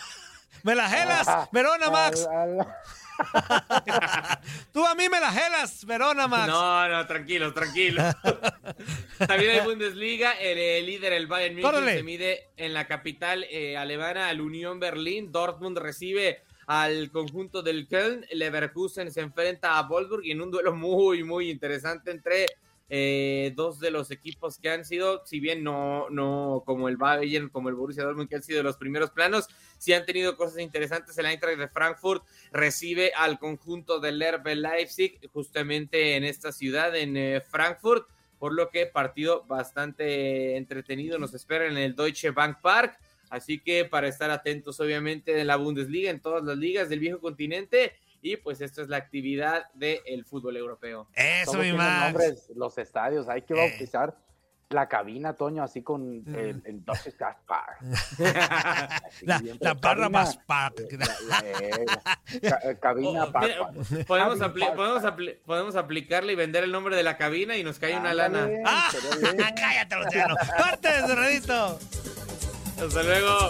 Melagelas, Ah, Verona, Max. Tú a mí me la gelas, Verona, Max. No, no, tranquilos, tranquilos. También hay Bundesliga, el, líder, el Bayern München, se mide en la capital eh, alemana al Unión Berlín. Dortmund recibe al conjunto del Köln. Leverkusen se enfrenta a Wolfsburg y en un duelo muy, muy interesante entre eh, dos de los equipos que han sido, si bien no, no como el Bayern, como el Borussia Dortmund, que han sido los primeros planos, sí han tenido cosas interesantes. El Eintracht de Frankfurt recibe al conjunto del RB Leipzig justamente en esta ciudad, en eh, Frankfurt, por lo que partido bastante entretenido nos espera en el Deutsche Bank Park. Así que para estar atentos, obviamente, en la Bundesliga, en todas las ligas del viejo continente. Y pues esto es la actividad del fútbol europeo. Eso, mi Max. nombres, los estadios, hay que Eh. bautizar la cabina, Toño, así con el, el Dodge Gas Park. Así, La, la cabina- más pack. la- la- eh, la- ca- eh, cabina Oh, podemos, podemos, Park. apli- podemos aplicarle y vender el nombre de la cabina y nos cae una lana. ¡Ah! bien. ¡Cállate, Luciano! ¡Corte, cerradito! Hasta luego.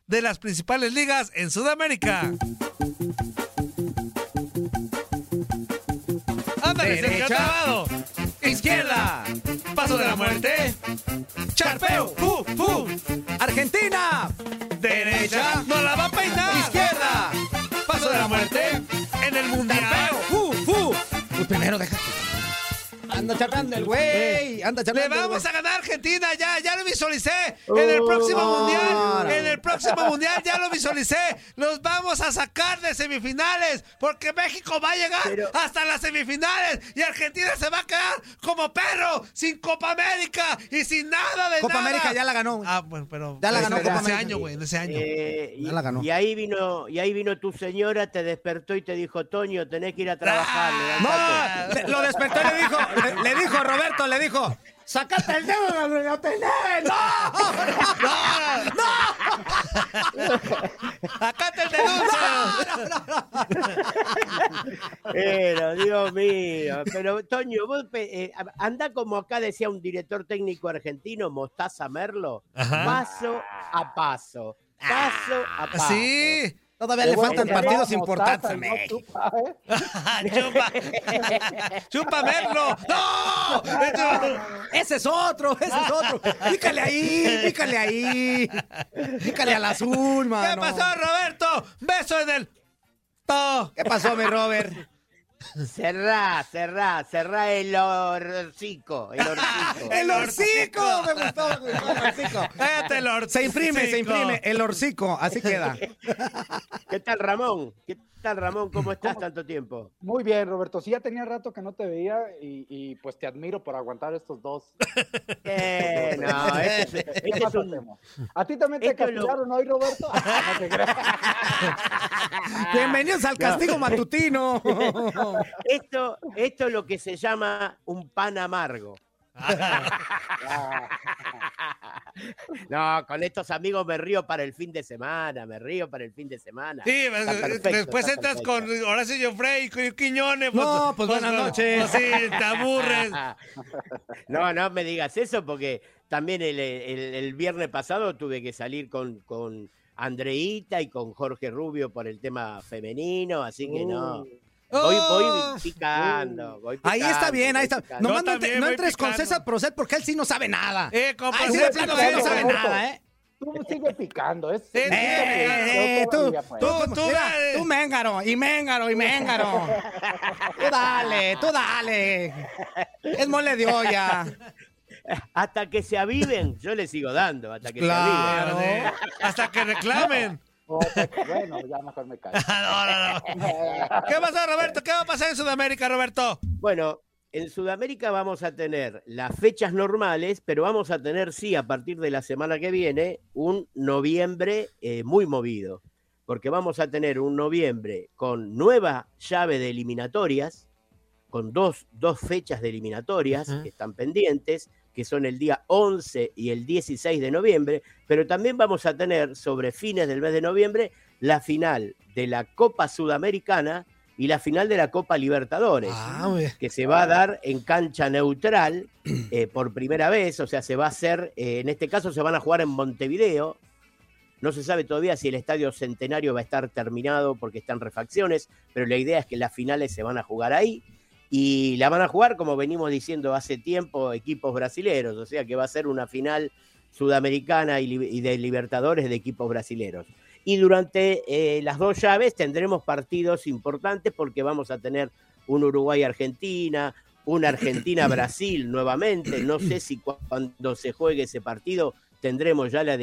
de las principales ligas en Sudamérica. Ándale, Derecha. Izquierda. Paso de la muerte. Charpeo. Fu, fu. Argentina. Derecha. No la va a peinar. Izquierda. Paso de la muerte. En el mundial. Fu, fu. Primero déjate. Anda charlando el güey. Anda Le charlando. vamos a ganar Argentina, ya, ya lo visualicé. En el próximo Oh. mundial, en el próximo mundial ya lo visualicé. Los vamos a sacar de semifinales porque México va a llegar hasta las semifinales y Argentina se va a quedar como perro sin Copa América y sin nada de Copa nada. América ya la ganó. Ah, bueno, pero Ya la en ganó ese Copa año, América. güey, ese año. Eh, y, Ya la ganó. y ahí vino, y ahí vino tu señora, te despertó y te dijo, Toño, tenés que ir a trabajar. No, levántate". le- lo despertó y le dijo, le, le dijo Roberto, le dijo, sacate el dedo donde lo tenés. ¡No! Acá te denuncio. Pero, Dios mío. Pero, Toño, vos eh, anda como acá decía un director técnico argentino, Mostaza Merlo, Ajá. paso a paso. Paso a paso. Sí. Todavía le faltan Qué partidos importantes ¿no? Chupa, ¿eh? Chupa. Chupa Merlo. ¡No! Ese es otro, ese es otro. Pícale ahí, pícale ahí. Pícale al azul, ¿Qué mano. pasó, Roberto? Beso en el. To. ¿Qué pasó, mi Robert? Cerrá, cerrá, cerrá el hocico. El hocico. ¡El hocico! Me gustó, me gustó el. Cállate el hocico. Se imprime, se imprime. El hocico, así queda. ¿Qué tal, Ramón? ¿Qué tal, Ramón? ¿Cómo estás tanto tiempo? Muy bien, Roberto. Sí, ya tenía rato que no te veía y, y, pues te admiro por aguantar estos dos. Eh, no, es, este es un-. ¿A ti también te Esto es lo- castigaron hoy, Roberto? No te creas. Bienvenidos al castigo matutino. Esto, esto es lo que se llama un pan amargo. No, con estos amigos me río para el fin de semana, me río para el fin de semana. Sí, Está perfecto, después entras con Horacio Frey y con Quiñones. No, pues buenas noches. Pues sí, te aburres. No, no me digas eso porque también el, el- el viernes pasado tuve que salir con, con Andreita y con Jorge Rubio por el tema femenino, así que no. Voy, voy Oh. picando, voy Ahí está picando, bien, ahí está. picando. No, también no voy entres con picando. César Procel porque él sí no sabe nada. Eh, compa, Ay, sí, de plano no sabe nada, ¿eh? Tú sigue picando. Es, Sí, sí, Eh, tú, pues. tú, Tú, tú, mira, tú méngaro, y méngaro, y méngaro. Tú dale, tú dale. Es mole de olla. Hasta que se aviven, yo le sigo dando, hasta que Claro. se aviven. Hasta que reclamen. Bueno, ya mejor me callo. No, no, no. ¿Qué pasó, Roberto? ¿Qué va a pasar en Sudamérica, Roberto? Bueno, en Sudamérica vamos a tener las fechas normales, pero vamos a tener, sí, a partir de la semana que viene, un noviembre eh, muy movido, porque vamos a tener un noviembre con nueva llave de eliminatorias, con dos, dos fechas de eliminatorias que están pendientes, que son el día 11 y el 16 de noviembre, pero también vamos a tener sobre fines del mes de noviembre la final de la Copa Sudamericana y la final de la Copa Libertadores Ah, que se va a dar en cancha neutral eh, por primera vez, o sea, se va a hacer, eh, en este caso se van a jugar en Montevideo. No se sabe todavía si el estadio centenario va a estar terminado porque están refacciones, pero la idea es que las finales se van a jugar ahí y la van a jugar, como venimos diciendo hace tiempo, equipos brasileros, o sea que va a ser una final sudamericana y, de Libertadores de equipos brasileros. Y durante eh, las dos llaves tendremos partidos importantes porque vamos a tener un Uruguay-Argentina, un Argentina-Brasil nuevamente. No sé si cu- cuando se juegue ese partido tendremos ya la,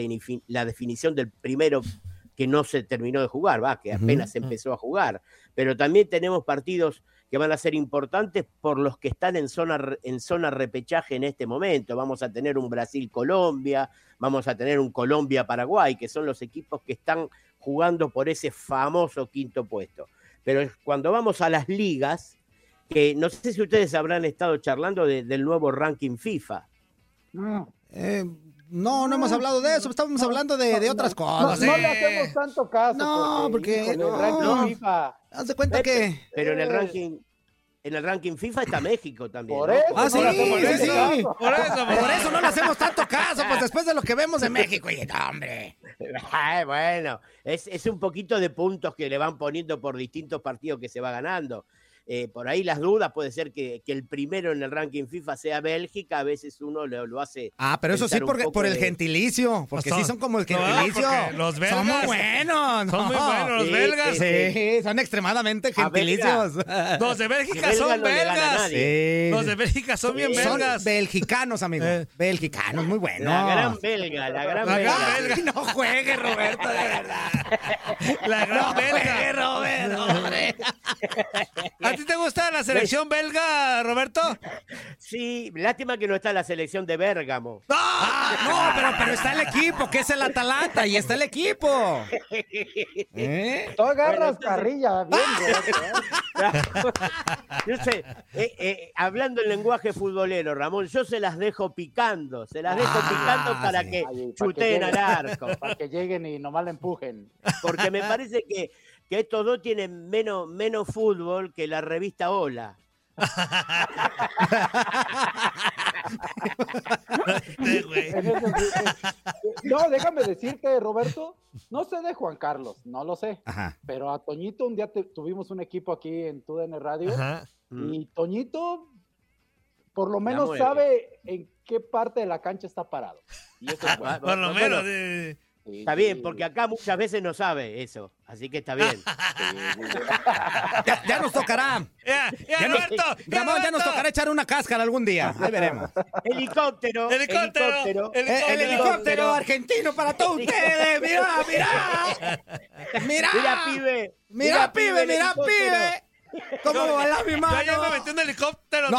la definición del primero que no se terminó de jugar, va, que apenas Ujú. empezó a jugar. Pero también tenemos partidos que van a ser importantes por los que están en zona, en zona repechaje en este momento. Vamos a tener un Brasil-Colombia, vamos a tener un Colombia-Paraguay, que son los equipos que están jugando por ese famoso quinto puesto. Pero cuando vamos a las ligas, que no sé si ustedes habrán estado charlando de- del nuevo ranking FIFA. Eh, no, no hemos hablado de eso. Estábamos hablando de, de otras cosas. no le hacemos tanto caso. No, porque- híjole, no. el ranking FIFA. Haz de cuenta que. Pero en el Eh. ranking, en el ranking FIFA está México también. Por ¿no? eso Ah, no sí, hacemos por sí, sí. eso. Por eso, por eso no le hacemos tanto caso, pues después de lo que vemos de México. Y, no, hombre. Ay, bueno, es, es un poquito de puntos que le van poniendo por distintos partidos que se va ganando. Eh, por ahí las dudas puede ser que, que el primero en el ranking FIFA sea Bélgica, a veces uno lo, lo hace. Ah, pero eso sí un por, el de- gentilicio, porque Son- sí son como el gentilicio. porque los belgas- son muy buenos. Son muy no. buenos los Sí, belgas. Sí, son extremadamente gentilicios. Los de Bélgica belga son belgas. Los de Bélgica son bien Son belgas. belgicanos, amigo. Eh. Belgicanos, muy buenos. La gran belga, la gran La belga. gran belga. No juegue, Roberto, de verdad. La gran belga. Roberto, hombre. ¿A ti te gusta la selección belga, Roberto? Sí, lástima que no está la selección de Bérgamo. No, pero, pero está el equipo, que es el Atalanta, y está el equipo. ¿Eh? Tú agarras entonces- carrilla, bien, Roberto, ¿eh? Yo sé, eh, eh, hablando en lenguaje futbolero, Ramón, yo se las dejo picando, se las dejo Ah, picando para sí. que Ay, para que chuteen al arco. Para que lleguen y nomás la empujen. Porque me parece que, que estos dos tienen menos, menos fútbol que la revista Hola. No, déjame decirte, Roberto, no sé de Juan Carlos, no lo sé. Ajá. Pero a Toñito un día te- tuvimos un equipo aquí en TUDN Radio Ajá. y Toñito por lo menos sabe en qué parte de la cancha está parado. Y eso es bueno. Por lo Bueno, menos. eh, Sí, Está bien, sí. porque acá muchas veces no sabe eso, así que está bien. Ya, ya nos tocará. Ya, ya, Ya nos- Roberto. ya, ya tocará echar una cáscara algún día. Ahí veremos. Helicóptero, Helicóptero, helicóptero. Eh, El, helicóptero. helicóptero argentino para todos ustedes. Mira, mira. Mira. Mira, pibe. Mira, pibe, helicóptero. pibe. ¿Cómo va mi Yo mano? ayer me metí un helicóptero. No.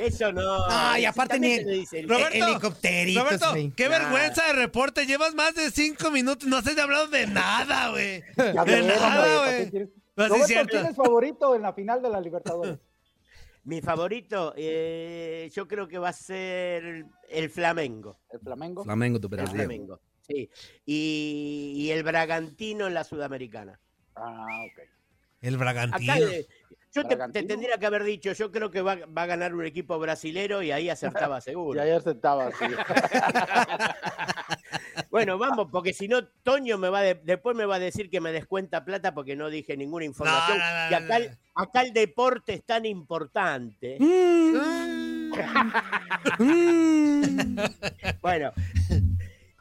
Eso no. Ay, aparte ni Roberto, helicópteritos, Roberto, güey. qué Nah. vergüenza de reporte. Llevas más de cinco minutos. No has hablado de nada, güey. De nada, ¿para güey. No, sí cierto. ¿quién es favorito en la final de la Libertadores? Mi favorito, eh, yo creo que va a ser el Flamengo. ¿El Flamengo? Flamengo, tu El. Flamengo, sí. Y, y el Bragantino en la Sudamericana. Ah, ok. El Acá Bragantino. eh, yo te, te tendría que haber dicho, yo creo que va, va a ganar un equipo brasilero y ahí acertaba Y seguro. ayer sentaba así. Bueno, vamos, porque si no, Toño me va de- después me va a decir que me descuenta plata porque no dije ninguna información. No, no, no, y acá, no, el- acá el deporte es tan importante. Mm. Bueno,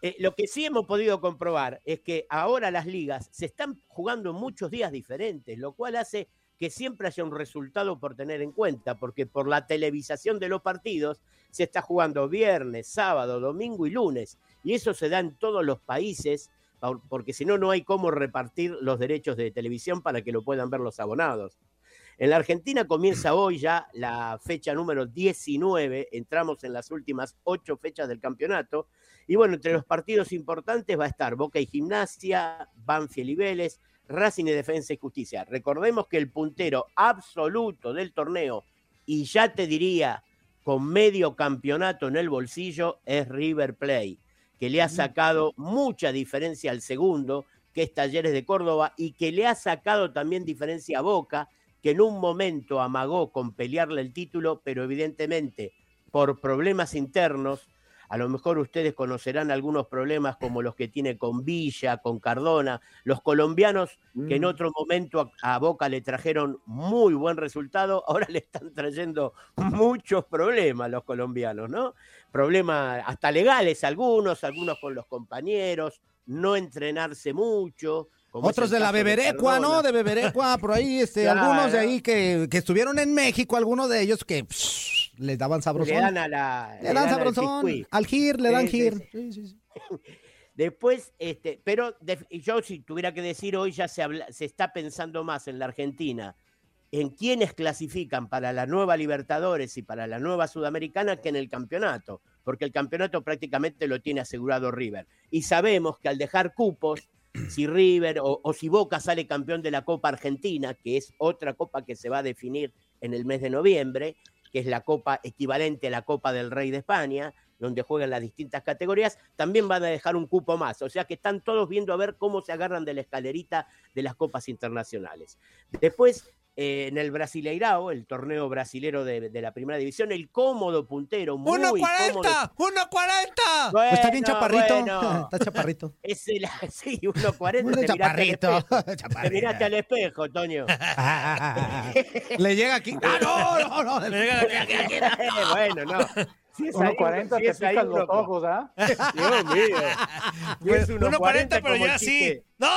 eh, lo que sí hemos podido comprobar es que ahora las ligas se están jugando muchos días diferentes, lo cual hace que siempre haya un resultado por tener en cuenta, porque por la televisación de los partidos se está jugando viernes, sábado, domingo y lunes, y eso se da en todos los países, por- porque si no, no hay cómo repartir los derechos de televisión para que lo puedan ver los abonados. En la Argentina comienza hoy ya la fecha número 19, entramos en las últimas ocho fechas del campeonato, y bueno, entre los partidos importantes va a estar Boca y Gimnasia, Banfield y Vélez, Racing y Defensa y Justicia. Recordemos que el puntero absoluto del torneo, y ya te diría, con medio campeonato en el bolsillo, es River Plate, que le ha sacado mucha diferencia al segundo, que es Talleres de Córdoba, y que le ha sacado también diferencia a Boca, que en un momento amagó con pelearle el título, pero evidentemente por problemas internos, a lo mejor ustedes conocerán algunos problemas como los que tiene con Villa, con Cardona, los colombianos que en Mm. otro momento a, a Boca le trajeron muy buen resultado, ahora le están trayendo muchos problemas los colombianos, ¿no? Problemas hasta legales algunos, algunos con los compañeros, no entrenarse mucho. como Otros de la Beberecua. ¿no? De Beberecua, por ahí, este, Claro. algunos de ahí que, que estuvieron en México, algunos de ellos que les daban sabrosón. Le dan a la. Le dan al sabrosón. Al gir, le dan gir. sí. Sí, sí. Después, este, pero de- yo si tuviera que decir hoy ya se, habla- se está pensando más en la Argentina en quiénes clasifican para la nueva Libertadores y para la nueva Sudamericana que en el campeonato, porque el campeonato prácticamente lo tiene asegurado River. Y sabemos que al dejar cupos, si River o, o si Boca sale campeón de la Copa Argentina, que es otra copa que se va a definir en el mes de noviembre, es la copa equivalente a la Copa del Rey de España, donde juegan las distintas categorías, también van a dejar un cupo más. O sea que están todos viendo a ver cómo se agarran de la escalerita de las copas internacionales. Después, eh, en el Brasileirao, el torneo brasilero de, de la primera división, el cómodo puntero, muy cómodo. ¡1.40! ¡1.40! Bueno, está bien chaparrito. bueno. Está chaparrito. Es el, sí, 1.40. Uno te chaparrito, espejo. Te miraste al espejo, Toño. Le llega aquí. ¡Ah, no, no, no! Le llega aquí. bueno, no. Si es ahí, 1.40 si te pican los ojos, ¿ah? Dios mío. Si es 1.40, pero ya sí. ¡No!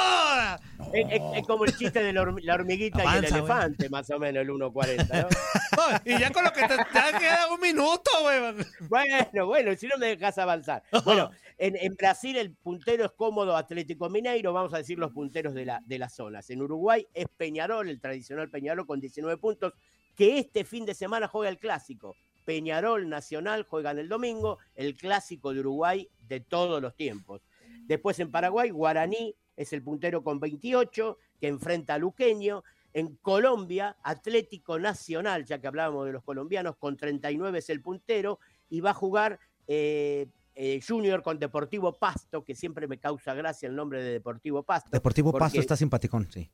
Es, es- es como el chiste de la, horm- la hormiguita y el elefante, más o menos, el 1.40, ¿no? Y ya con lo que te, te queda un minuto, güey. Bueno, bueno, si no me dejas avanzar. Bueno, en, en Brasil el puntero es cómodo Atlético Mineiro, vamos a decir los punteros de, la, de las zonas. En Uruguay es Peñarol, el tradicional Peñarol con 19 puntos, que este fin de semana juega el clásico. Peñarol Nacional juegan el domingo, el clásico de Uruguay de todos los tiempos. Después en Paraguay, Guaraní es el puntero con 28, que enfrenta a Luqueño. En Colombia, Atlético Nacional, ya que hablábamos de los colombianos, con 39 es el puntero y va a jugar eh, eh, Junior con Deportivo Pasto, que siempre me causa gracia el nombre de Deportivo Pasto. Deportivo Pasto está simpaticón, sí.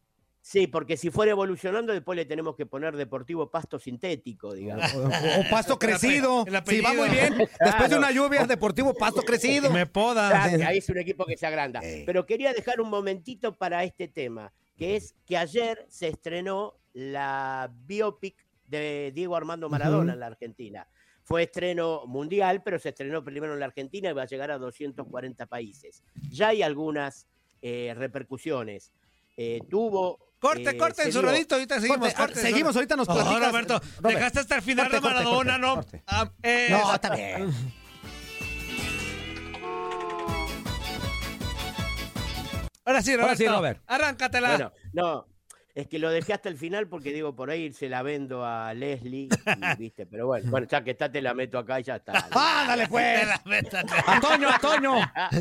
Sí, porque si fuera evolucionando, después le tenemos que poner Deportivo Pasto sintético, digamos. O, o pasto crecido. Sí, va muy bien. Después de una lluvia, Deportivo Pasto crecido. Me poda. Claro, ahí es un equipo que se agranda. Pero quería dejar un momentito para este tema, que es que ayer se estrenó la biopic de Diego Armando Maradona en la Argentina. Fue estreno mundial, pero se estrenó primero en la Argentina y va a llegar a 240 países. Ya hay algunas eh, repercusiones. Eh, tuvo. Corte, eh, corte en su rodito, ahorita seguimos. Corte, ah, corte, seguimos, corte. ahorita nos No, platicas. Roberto, Robert, dejaste hasta el final corte, de Maradona, corte, ¿no? corte. Ah, eh, No, está bien. Ahora sí, Roberto. Ahora sí, Robert. Arráncatela. Bueno, no, es que lo dejé hasta el final porque digo, por ahí se la vendo a Leslie, y, ¿viste? Pero bueno, bueno, ya que está, te la meto acá y ya está. ¡Ándale, pues! La metas. ¡Antonio, Antonio!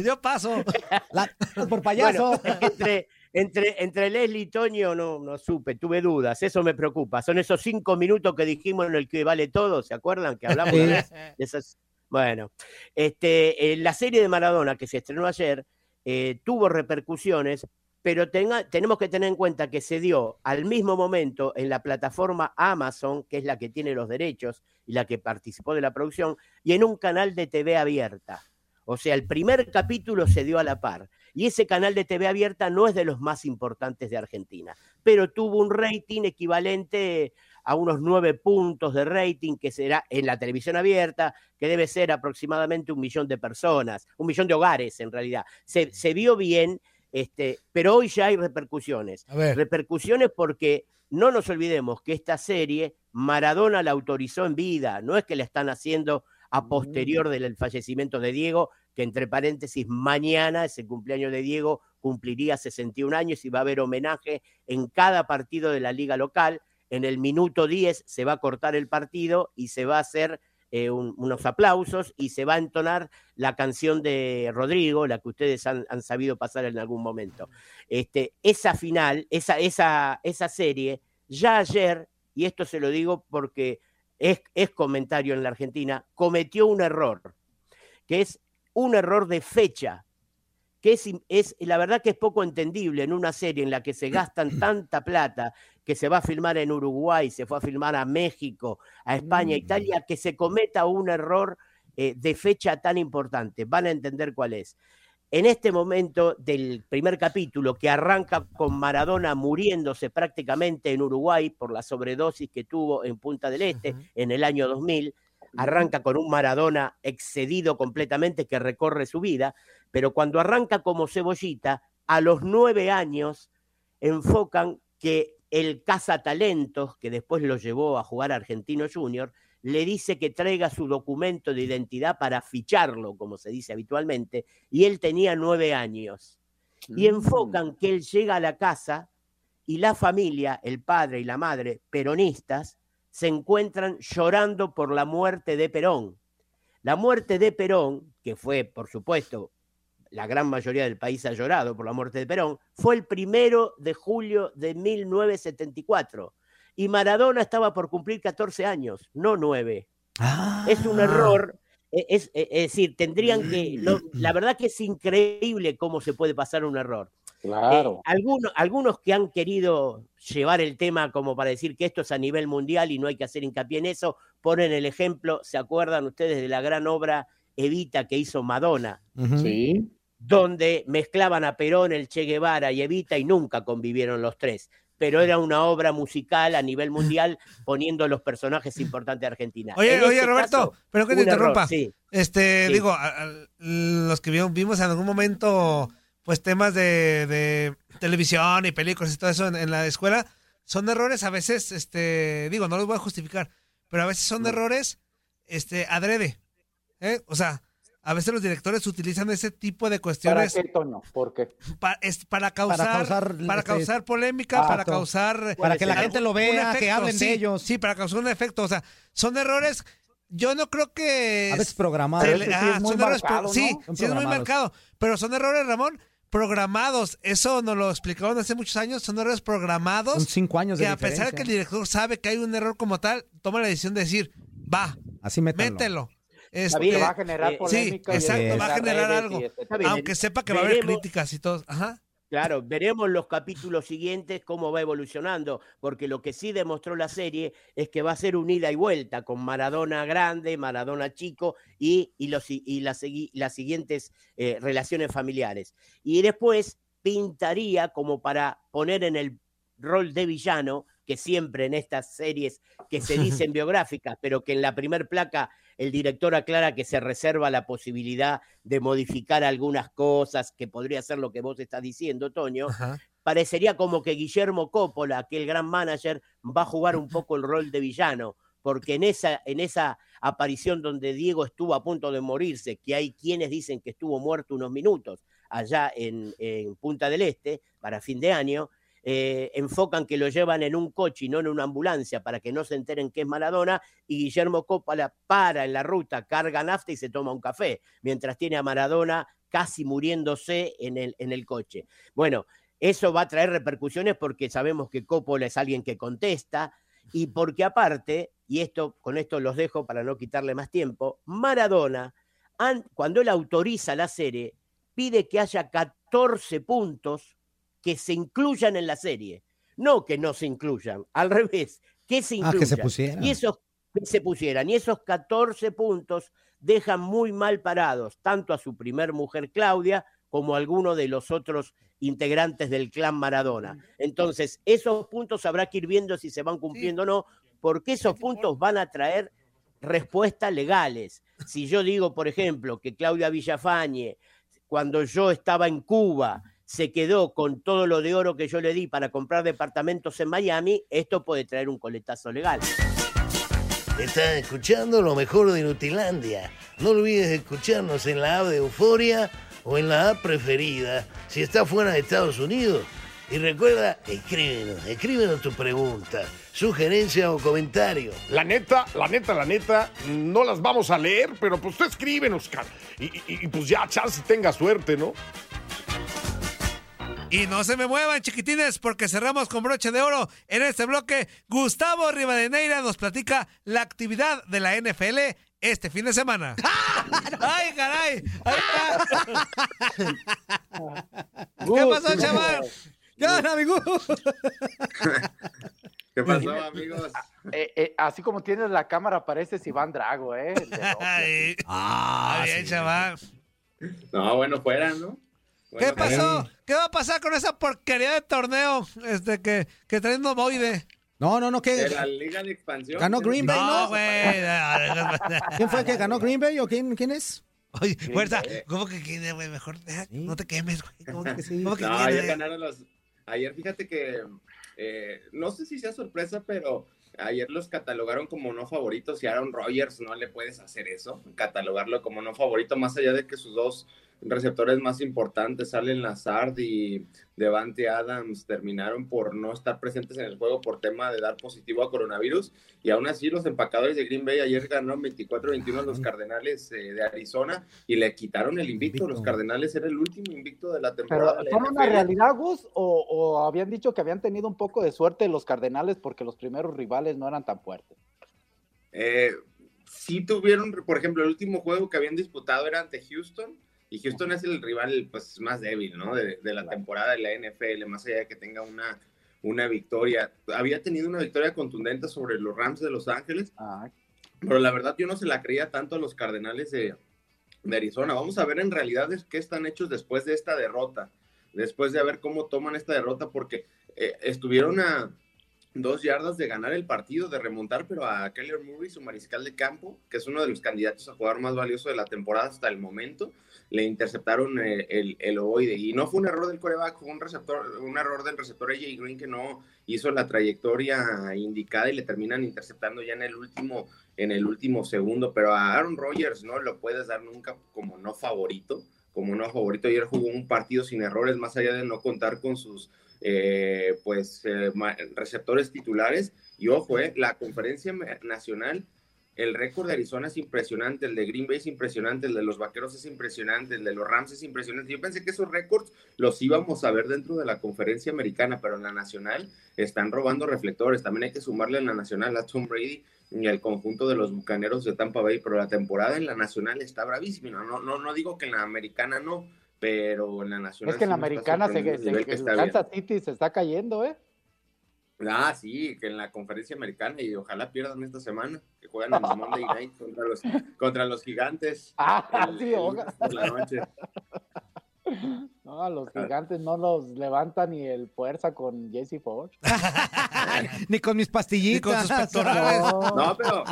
Yo paso. La- por payaso. Bueno, entre, entre, entre Leslie y Toño no, no supe, tuve dudas, eso me preocupa. Son esos cinco minutos que dijimos en el que vale todo, ¿se acuerdan? Que hablamos de de esas. Bueno, este, eh, la serie de Maradona que se estrenó ayer eh, tuvo repercusiones, pero tenga- tenemos que tener en cuenta que se dio al mismo momento en la plataforma Amazon, que es la que tiene los derechos y la que participó de la producción, y en un canal de TV abierta. O sea, el primer capítulo se dio a la par. Y ese canal de TV abierta no es de los más importantes de Argentina, pero tuvo un rating equivalente a unos nueve puntos de rating, que será en la televisión abierta, que debe ser aproximadamente un millón de personas, un millón de hogares en realidad. Se, se vio bien, este, pero hoy ya hay repercusiones. A ver. Repercusiones porque no nos olvidemos que esta serie Maradona la autorizó en vida, no es que la están haciendo a posterior del fallecimiento de Diego, que entre paréntesis, mañana es el cumpleaños de Diego, cumpliría 61 años y va a haber homenaje en cada partido de la liga local. En el minuto 10 se va a cortar el partido y se va a hacer eh, un- unos aplausos y se va a entonar la canción de Rodrigo, la que ustedes han, han sabido pasar en algún momento. Este, esa final, esa, esa, esa serie, ya ayer, y esto se lo digo porque es, es comentario en la Argentina, cometió un error, que es un error de fecha, que es, es la verdad que es poco entendible en una serie en la que se gastan tanta plata, que se va a filmar en Uruguay, se fue a filmar a México, a España, a Italia, que se cometa un error eh, de fecha tan importante. Van a entender cuál es. En este momento del primer capítulo, que arranca con Maradona muriéndose prácticamente en Uruguay por la sobredosis que tuvo en Punta del Este en el año 2000, arranca con un Maradona excedido completamente que recorre su vida, pero cuando arranca como cebollita, a los nueve años enfocan que el cazatalentos, que después lo llevó a jugar a Argentino Junior, le dice que traiga su documento de identidad para ficharlo, como se dice habitualmente, y él tenía nueve años. Y enfocan que él llega a la casa y la familia, el padre y la madre, peronistas, se encuentran llorando por la muerte de Perón. La muerte de Perón, que fue, por supuesto, la gran mayoría del país ha llorado por la muerte de Perón, fue el primero de julio de 1974. Y Maradona estaba por cumplir 14 años, no 9. Es un error. e- Es, e- es decir, tendrían que. lo- la verdad que es increíble cómo se puede pasar un error. Eh, algunos, algunos que han querido llevar el tema como para decir que esto es a nivel mundial y no hay que hacer hincapié en eso, ponen el ejemplo, ¿se acuerdan ustedes de la gran obra Evita que hizo Madonna? Sí. Donde mezclaban a Perón, el Che Guevara y Evita y nunca convivieron los tres. Pero era una obra musical a nivel mundial poniendo los personajes importantes de Argentina. Oye, En oye, este Roberto, caso, pero que te error, interrumpa. sí. Este, Sí. digo, a- a- los que vimos en algún momento, pues temas de, de televisión y películas y todo eso en, en la escuela, son errores a veces, este, digo, no los voy a justificar, pero a veces son errores, este, adrede. ¿eh? O sea, a veces los directores utilizan ese tipo de ¿Para cuestiones qué, Toño? ¿Por qué? pa- es para causar, para causar, causar, este, polémica, para causar Para que la gente lo vea, que hablen de sí, ellos. Sí, para causar un efecto. O sea, son errores. Yo no creo que. A veces programados. sí es muy son. Sí, sí es muy marcado. Pero son errores, Ramón, programados. Eso nos lo explicaron hace muchos años. Son errores programados. Son cinco años de Que a pesar de que el director sabe que hay un error como tal, toma la decisión de decir, va, Así métanlo. mételo. Este, va a generar eh, polémica Sí, y exacto, en va a generar algo. este- Aunque sepa que va a haber veremos- críticas y todo. Ajá. Claro, veremos los capítulos siguientes cómo va evolucionando, porque lo que sí demostró la serie es que va a ser un ida y vuelta con Maradona grande, Maradona chico y, y, los, y las, siguientes eh, relaciones familiares. Y después pintaría como para poner en el rol de villano, que siempre en estas series que se dicen biográficas, pero que en la primer placa el director aclara que se reserva la posibilidad de modificar algunas cosas, que podría ser lo que vos estás diciendo, Toño, parecería como que Guillermo Coppola, aquel gran manager, va a jugar un poco el rol de villano, porque en esa, en esa aparición donde Diego estuvo a punto de morirse, que hay quienes dicen que estuvo muerto unos minutos allá en, en Punta del Este para fin de año, eh, enfocan que lo llevan en un coche y no en una ambulancia para que no se enteren que es Maradona y Guillermo Coppola para en la ruta, carga nafta y se toma un café, mientras tiene a Maradona casi muriéndose en el, en el coche. Bueno, eso va a traer repercusiones porque sabemos que Coppola es alguien que contesta y porque aparte, y esto con esto los dejo para no quitarle más tiempo, Maradona, an- cuando él autoriza la serie, pide que haya 14 puntos que se incluyan en la serie. No que no se incluyan, al revés, que se Ah, incluyan. que se pusieran. Y esos que se pusieran. Y esos 14 puntos dejan muy mal parados tanto a su primer mujer Claudia como a alguno de los otros integrantes del clan Maradona. Entonces, esos puntos habrá que ir viendo si se van cumpliendo o no, porque esos puntos van a traer respuestas legales. Si yo digo, por ejemplo, que Claudia Villafañe, cuando yo estaba en Cuba, se quedó con todo lo de oro que yo le di para comprar departamentos en Miami, esto puede traer un coletazo legal. Estás escuchando lo mejor de Nutilandia. No olvides escucharnos en la app de Euforia o en la app preferida si estás fuera de Estados Unidos. Y recuerda, escríbenos, escríbenos tu pregunta, sugerencia o comentario. La neta, la neta, la neta, no las vamos a leer, pero pues tú escríbenos, cara. Y, y- y, pues ya, chance tenga suerte, ¿no? Y no se me muevan, chiquitines, porque cerramos con broche de oro. En este bloque, Gustavo Rivadeneira nos platica la actividad de la NFL este fin de semana. ¡Ay, caray! ¿Qué pasó, chaval? ¿Qué onda, amigo? ¿Qué pasó, amigos? Eh, eh, así como tienes la cámara, pareces Iván Drago, ¿eh? Ay, Ah, chaval. No, bueno, fuera, ¿no? ¿Qué Bueno, pasó? ¿Qué va a pasar con esa porquería de torneo este, que, que trae un ovoide? No, no, no, De ¿qué? la Liga de Expansión. ¿Ganó Green Bay, No, no? güey. ¿Quién fue que ganó Green Bay o quién, quién es? Oye, fuerza, ¿cómo que quién, güey? Mejor deja, no te quemes, güey. ¿Cómo que, cómo que No, quién, ayer ganaron los. Ayer, fíjate que. eh, no sé si sea sorpresa, pero ayer los catalogaron como no favoritos y Aaron Rodgers no le puedes hacer eso, catalogarlo como no favorito, más allá de que sus dos receptores más importantes, Allen Lazard y Devante Adams, terminaron por no estar presentes en el juego por tema de dar positivo a coronavirus. Y aún así, los empacadores de Green Bay ayer ganaron 24-21 a los Cardenales eh, de Arizona y le quitaron el invicto. Los Cardenales era el último invicto de la Pero temporada. la ¿son una realidad, Gus? O, o habían dicho que habían tenido un poco de suerte los Cardenales porque los primeros rivales no eran tan fuertes? Eh, sí tuvieron, por ejemplo, el último juego que habían disputado era ante Houston y Houston es el rival pues más débil, ¿no? De, de la temporada de la NFL, más allá de que tenga una, una victoria. Había tenido una victoria contundente sobre los Rams de Los Ángeles, pero la verdad yo no se la creía tanto a los Cardenales de, de Arizona. Vamos a ver en realidad es qué están hechos después de esta derrota, después de ver cómo toman esta derrota, porque eh, estuvieron a dos yardas de ganar el partido, de remontar, pero a Kyler Murray, su mariscal de campo, que es uno de los candidatos a jugador más valioso de la temporada hasta el momento, le interceptaron eh, el, el ovoide. Y no fue un error del coreback, fue un, receptor, un error del receptor AJ Green que no hizo la trayectoria indicada y le terminan interceptando ya en el último, en el último segundo. Pero a Aaron Rodgers no lo puedes dar nunca como no favorito. Como no favorito, ayer jugó un partido sin errores, más allá de no contar con sus eh, pues eh, receptores titulares. Y ojo, eh, la conferencia nacional, el récord de Arizona es impresionante, el de Green Bay es impresionante, el de los Vaqueros es impresionante, el de los Rams es impresionante. Yo pensé que esos récords los íbamos a ver dentro de la conferencia americana, pero en la nacional están robando reflectores. También hay que sumarle en la nacional a Tom Brady y al conjunto de los Bucaneros de Tampa Bay, pero la temporada en la nacional está bravísima. No, no, no digo que en la americana no, pero en la nacional. Es que en la americana se, se- que el. Kansas City se está cayendo, ¿eh? Ah, sí, que en la conferencia americana y ojalá pierdan esta semana, que juegan en el Monday Night contra los, contra los gigantes. Ah, el- sí, el ojalá. la noche. No, a los gigantes no los levanta ni el fuerza con Jesse Ford. Ni con mis pastillitas. No, pero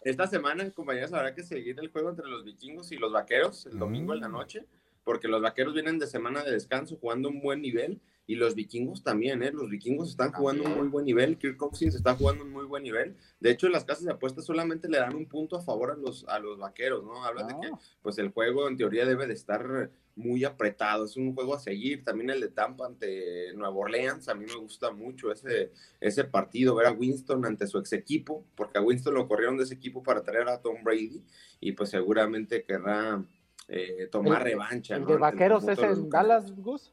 esta semana, compañeros, habrá que seguir el juego entre los vikingos y los vaqueros el domingo en la noche, porque los vaqueros vienen de semana de descanso jugando un buen nivel y los vikingos también, ¿eh? Los vikingos están jugando un muy buen nivel, Kirk Cousins está jugando un muy buen nivel. De hecho, las casas de apuestas solamente le dan un punto a favor a los, a los vaqueros, ¿no? Hablan de que pues el juego en teoría debe de estar muy apretado, es un juego a seguir. También el de Tampa ante Nueva Orleans, a mí me gusta mucho ese, ese partido, ver a Winston ante su ex equipo, porque a Winston lo corrieron de ese equipo para traer a Tom Brady y pues seguramente querrá eh, tomar El- revancha. ¿El ¿no? de vaqueros conjunto es en. Dallas, Gus?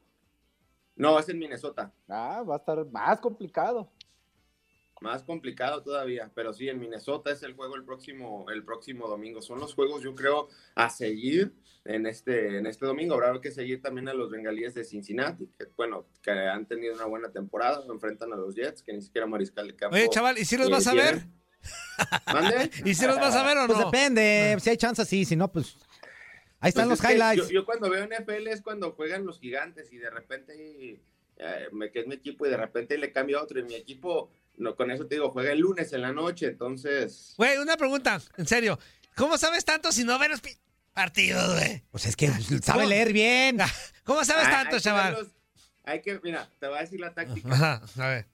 No, es en Minnesota. Ah, va a estar más complicado. Más complicado todavía, pero sí, en Minnesota es el juego el próximo, el próximo domingo. Son los juegos, yo creo, a seguir en este, en este domingo. Habrá que seguir también a los bengalíes de Cincinnati, que bueno, que han tenido una buena temporada, enfrentan a los Jets, que ni siquiera mariscal de campo. Oye, chaval, ¿y si los vas a ver? ¿Mande? ¿Y si los vas a ver o no? Pues depende, si hay chance, sí, si no, pues ahí están Pues los es highlights. Yo, yo cuando veo NFL es cuando juegan los gigantes y de repente, eh, me, que es mi equipo, y de repente le cambio a otro. Y mi equipo, no, con eso te digo, juega el lunes en la noche, entonces. Güey, una pregunta, en serio. ¿Cómo sabes tanto si no ves los partidos, güey? Pues es que sabe ¿Cómo? leer bien. ¿Cómo sabes Hay- tanto, hay que chaval? hay que, mira, te voy a decir la táctica. Ajá, a ver.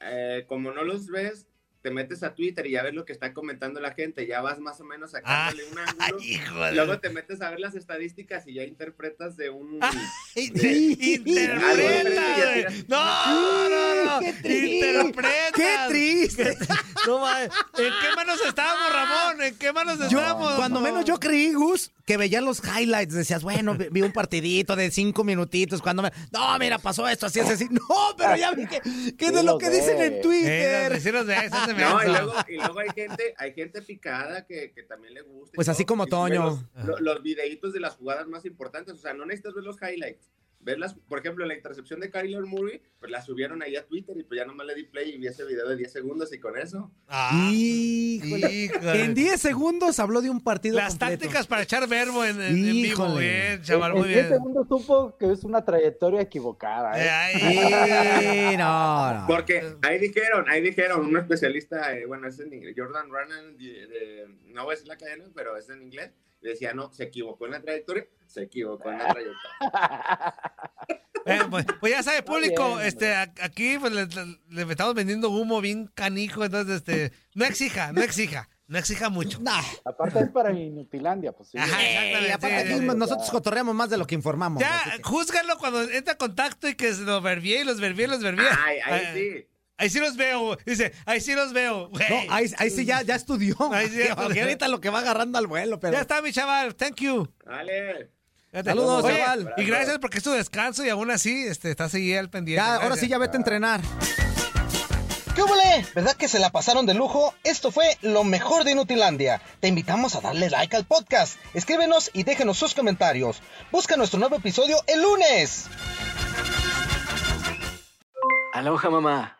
Eh, como no los ves, te metes a Twitter y ya ves lo que está comentando la gente, ya vas más o menos sacándole un ángulo. híjole. Luego te metes a ver las estadísticas y ya interpretas de un. Interpreta, güey. No, no, no. Interpreta. ¡Qué triste! No, ¿En qué manos estábamos, Ramón? ¿En qué manos Yo, estamos? cuando menos yo creí, Gus, que veían los highlights. Decías, bueno, vi un partidito de cinco minutitos. Cuando me. No, mira, pasó esto, así, así, así. No, pero ya vi que, que de lo que dicen en Twitter. Sí, los de No, y luego, y luego hay gente, hay gente picada que, que también le gusta. Pues así todo, como Toño. Los, lo- los videitos de las jugadas más importantes. O sea, no necesitas ver los highlights. Verlas, por ejemplo, la intercepción de Kyler Murray, pues la subieron ahí a Twitter y pues ya nomás le di play y vi ese video de 10 segundos y con eso. Híjole. híjole. En 10 segundos habló de un partido Las completo. tácticas para echar verbo en, en- en vivo. Híjole. Bien, chaval, en muy 10 bien. segundos supo que es una trayectoria equivocada. ¿eh? Sí, no, no. Porque ahí dijeron, ahí dijeron, un especialista, eh, bueno, es en inglés, Jordan Runnan, de, de- no voy a decir la cadena, pero es en inglés, decía, no, se equivocó en la trayectoria, se equivocó en la trayectoria. Eh, pues, pues ya sabe, público, bien, este, a- aquí pues, le, le estamos vendiendo humo bien canijo, entonces, este, no exija, no exija, no exija mucho. Aparte es para Inutilandia, pues sí. Ajá, exactamente. Y aparte sí, aquí sí. nosotros cotorreamos más de lo que informamos. Ya, que- júzgalo cuando entra en contacto y que se los verbie y los verbie y los verbie. Ay, ahí Ah, sí. Ahí sí los veo, dice, ahí sí los veo. güey. No, ahí, ahí sí ya, ya estudió. Ahí sí Porque ahorita lo que va agarrando al vuelo, pero. Ya está, mi chaval, thank you. Dale. Saludos, Oye, chaval. Y gracias porque es tu descanso y aún así este, estás ahí al pendiente. Ya, ahora sí ya vete a entrenar. ¿Qué huele? ¿Verdad que se la pasaron de lujo? Esto fue lo mejor de Inutilandia. Te invitamos a darle like al podcast. Escríbenos y déjenos sus comentarios. Busca nuestro nuevo episodio el lunes. Aloha mamá.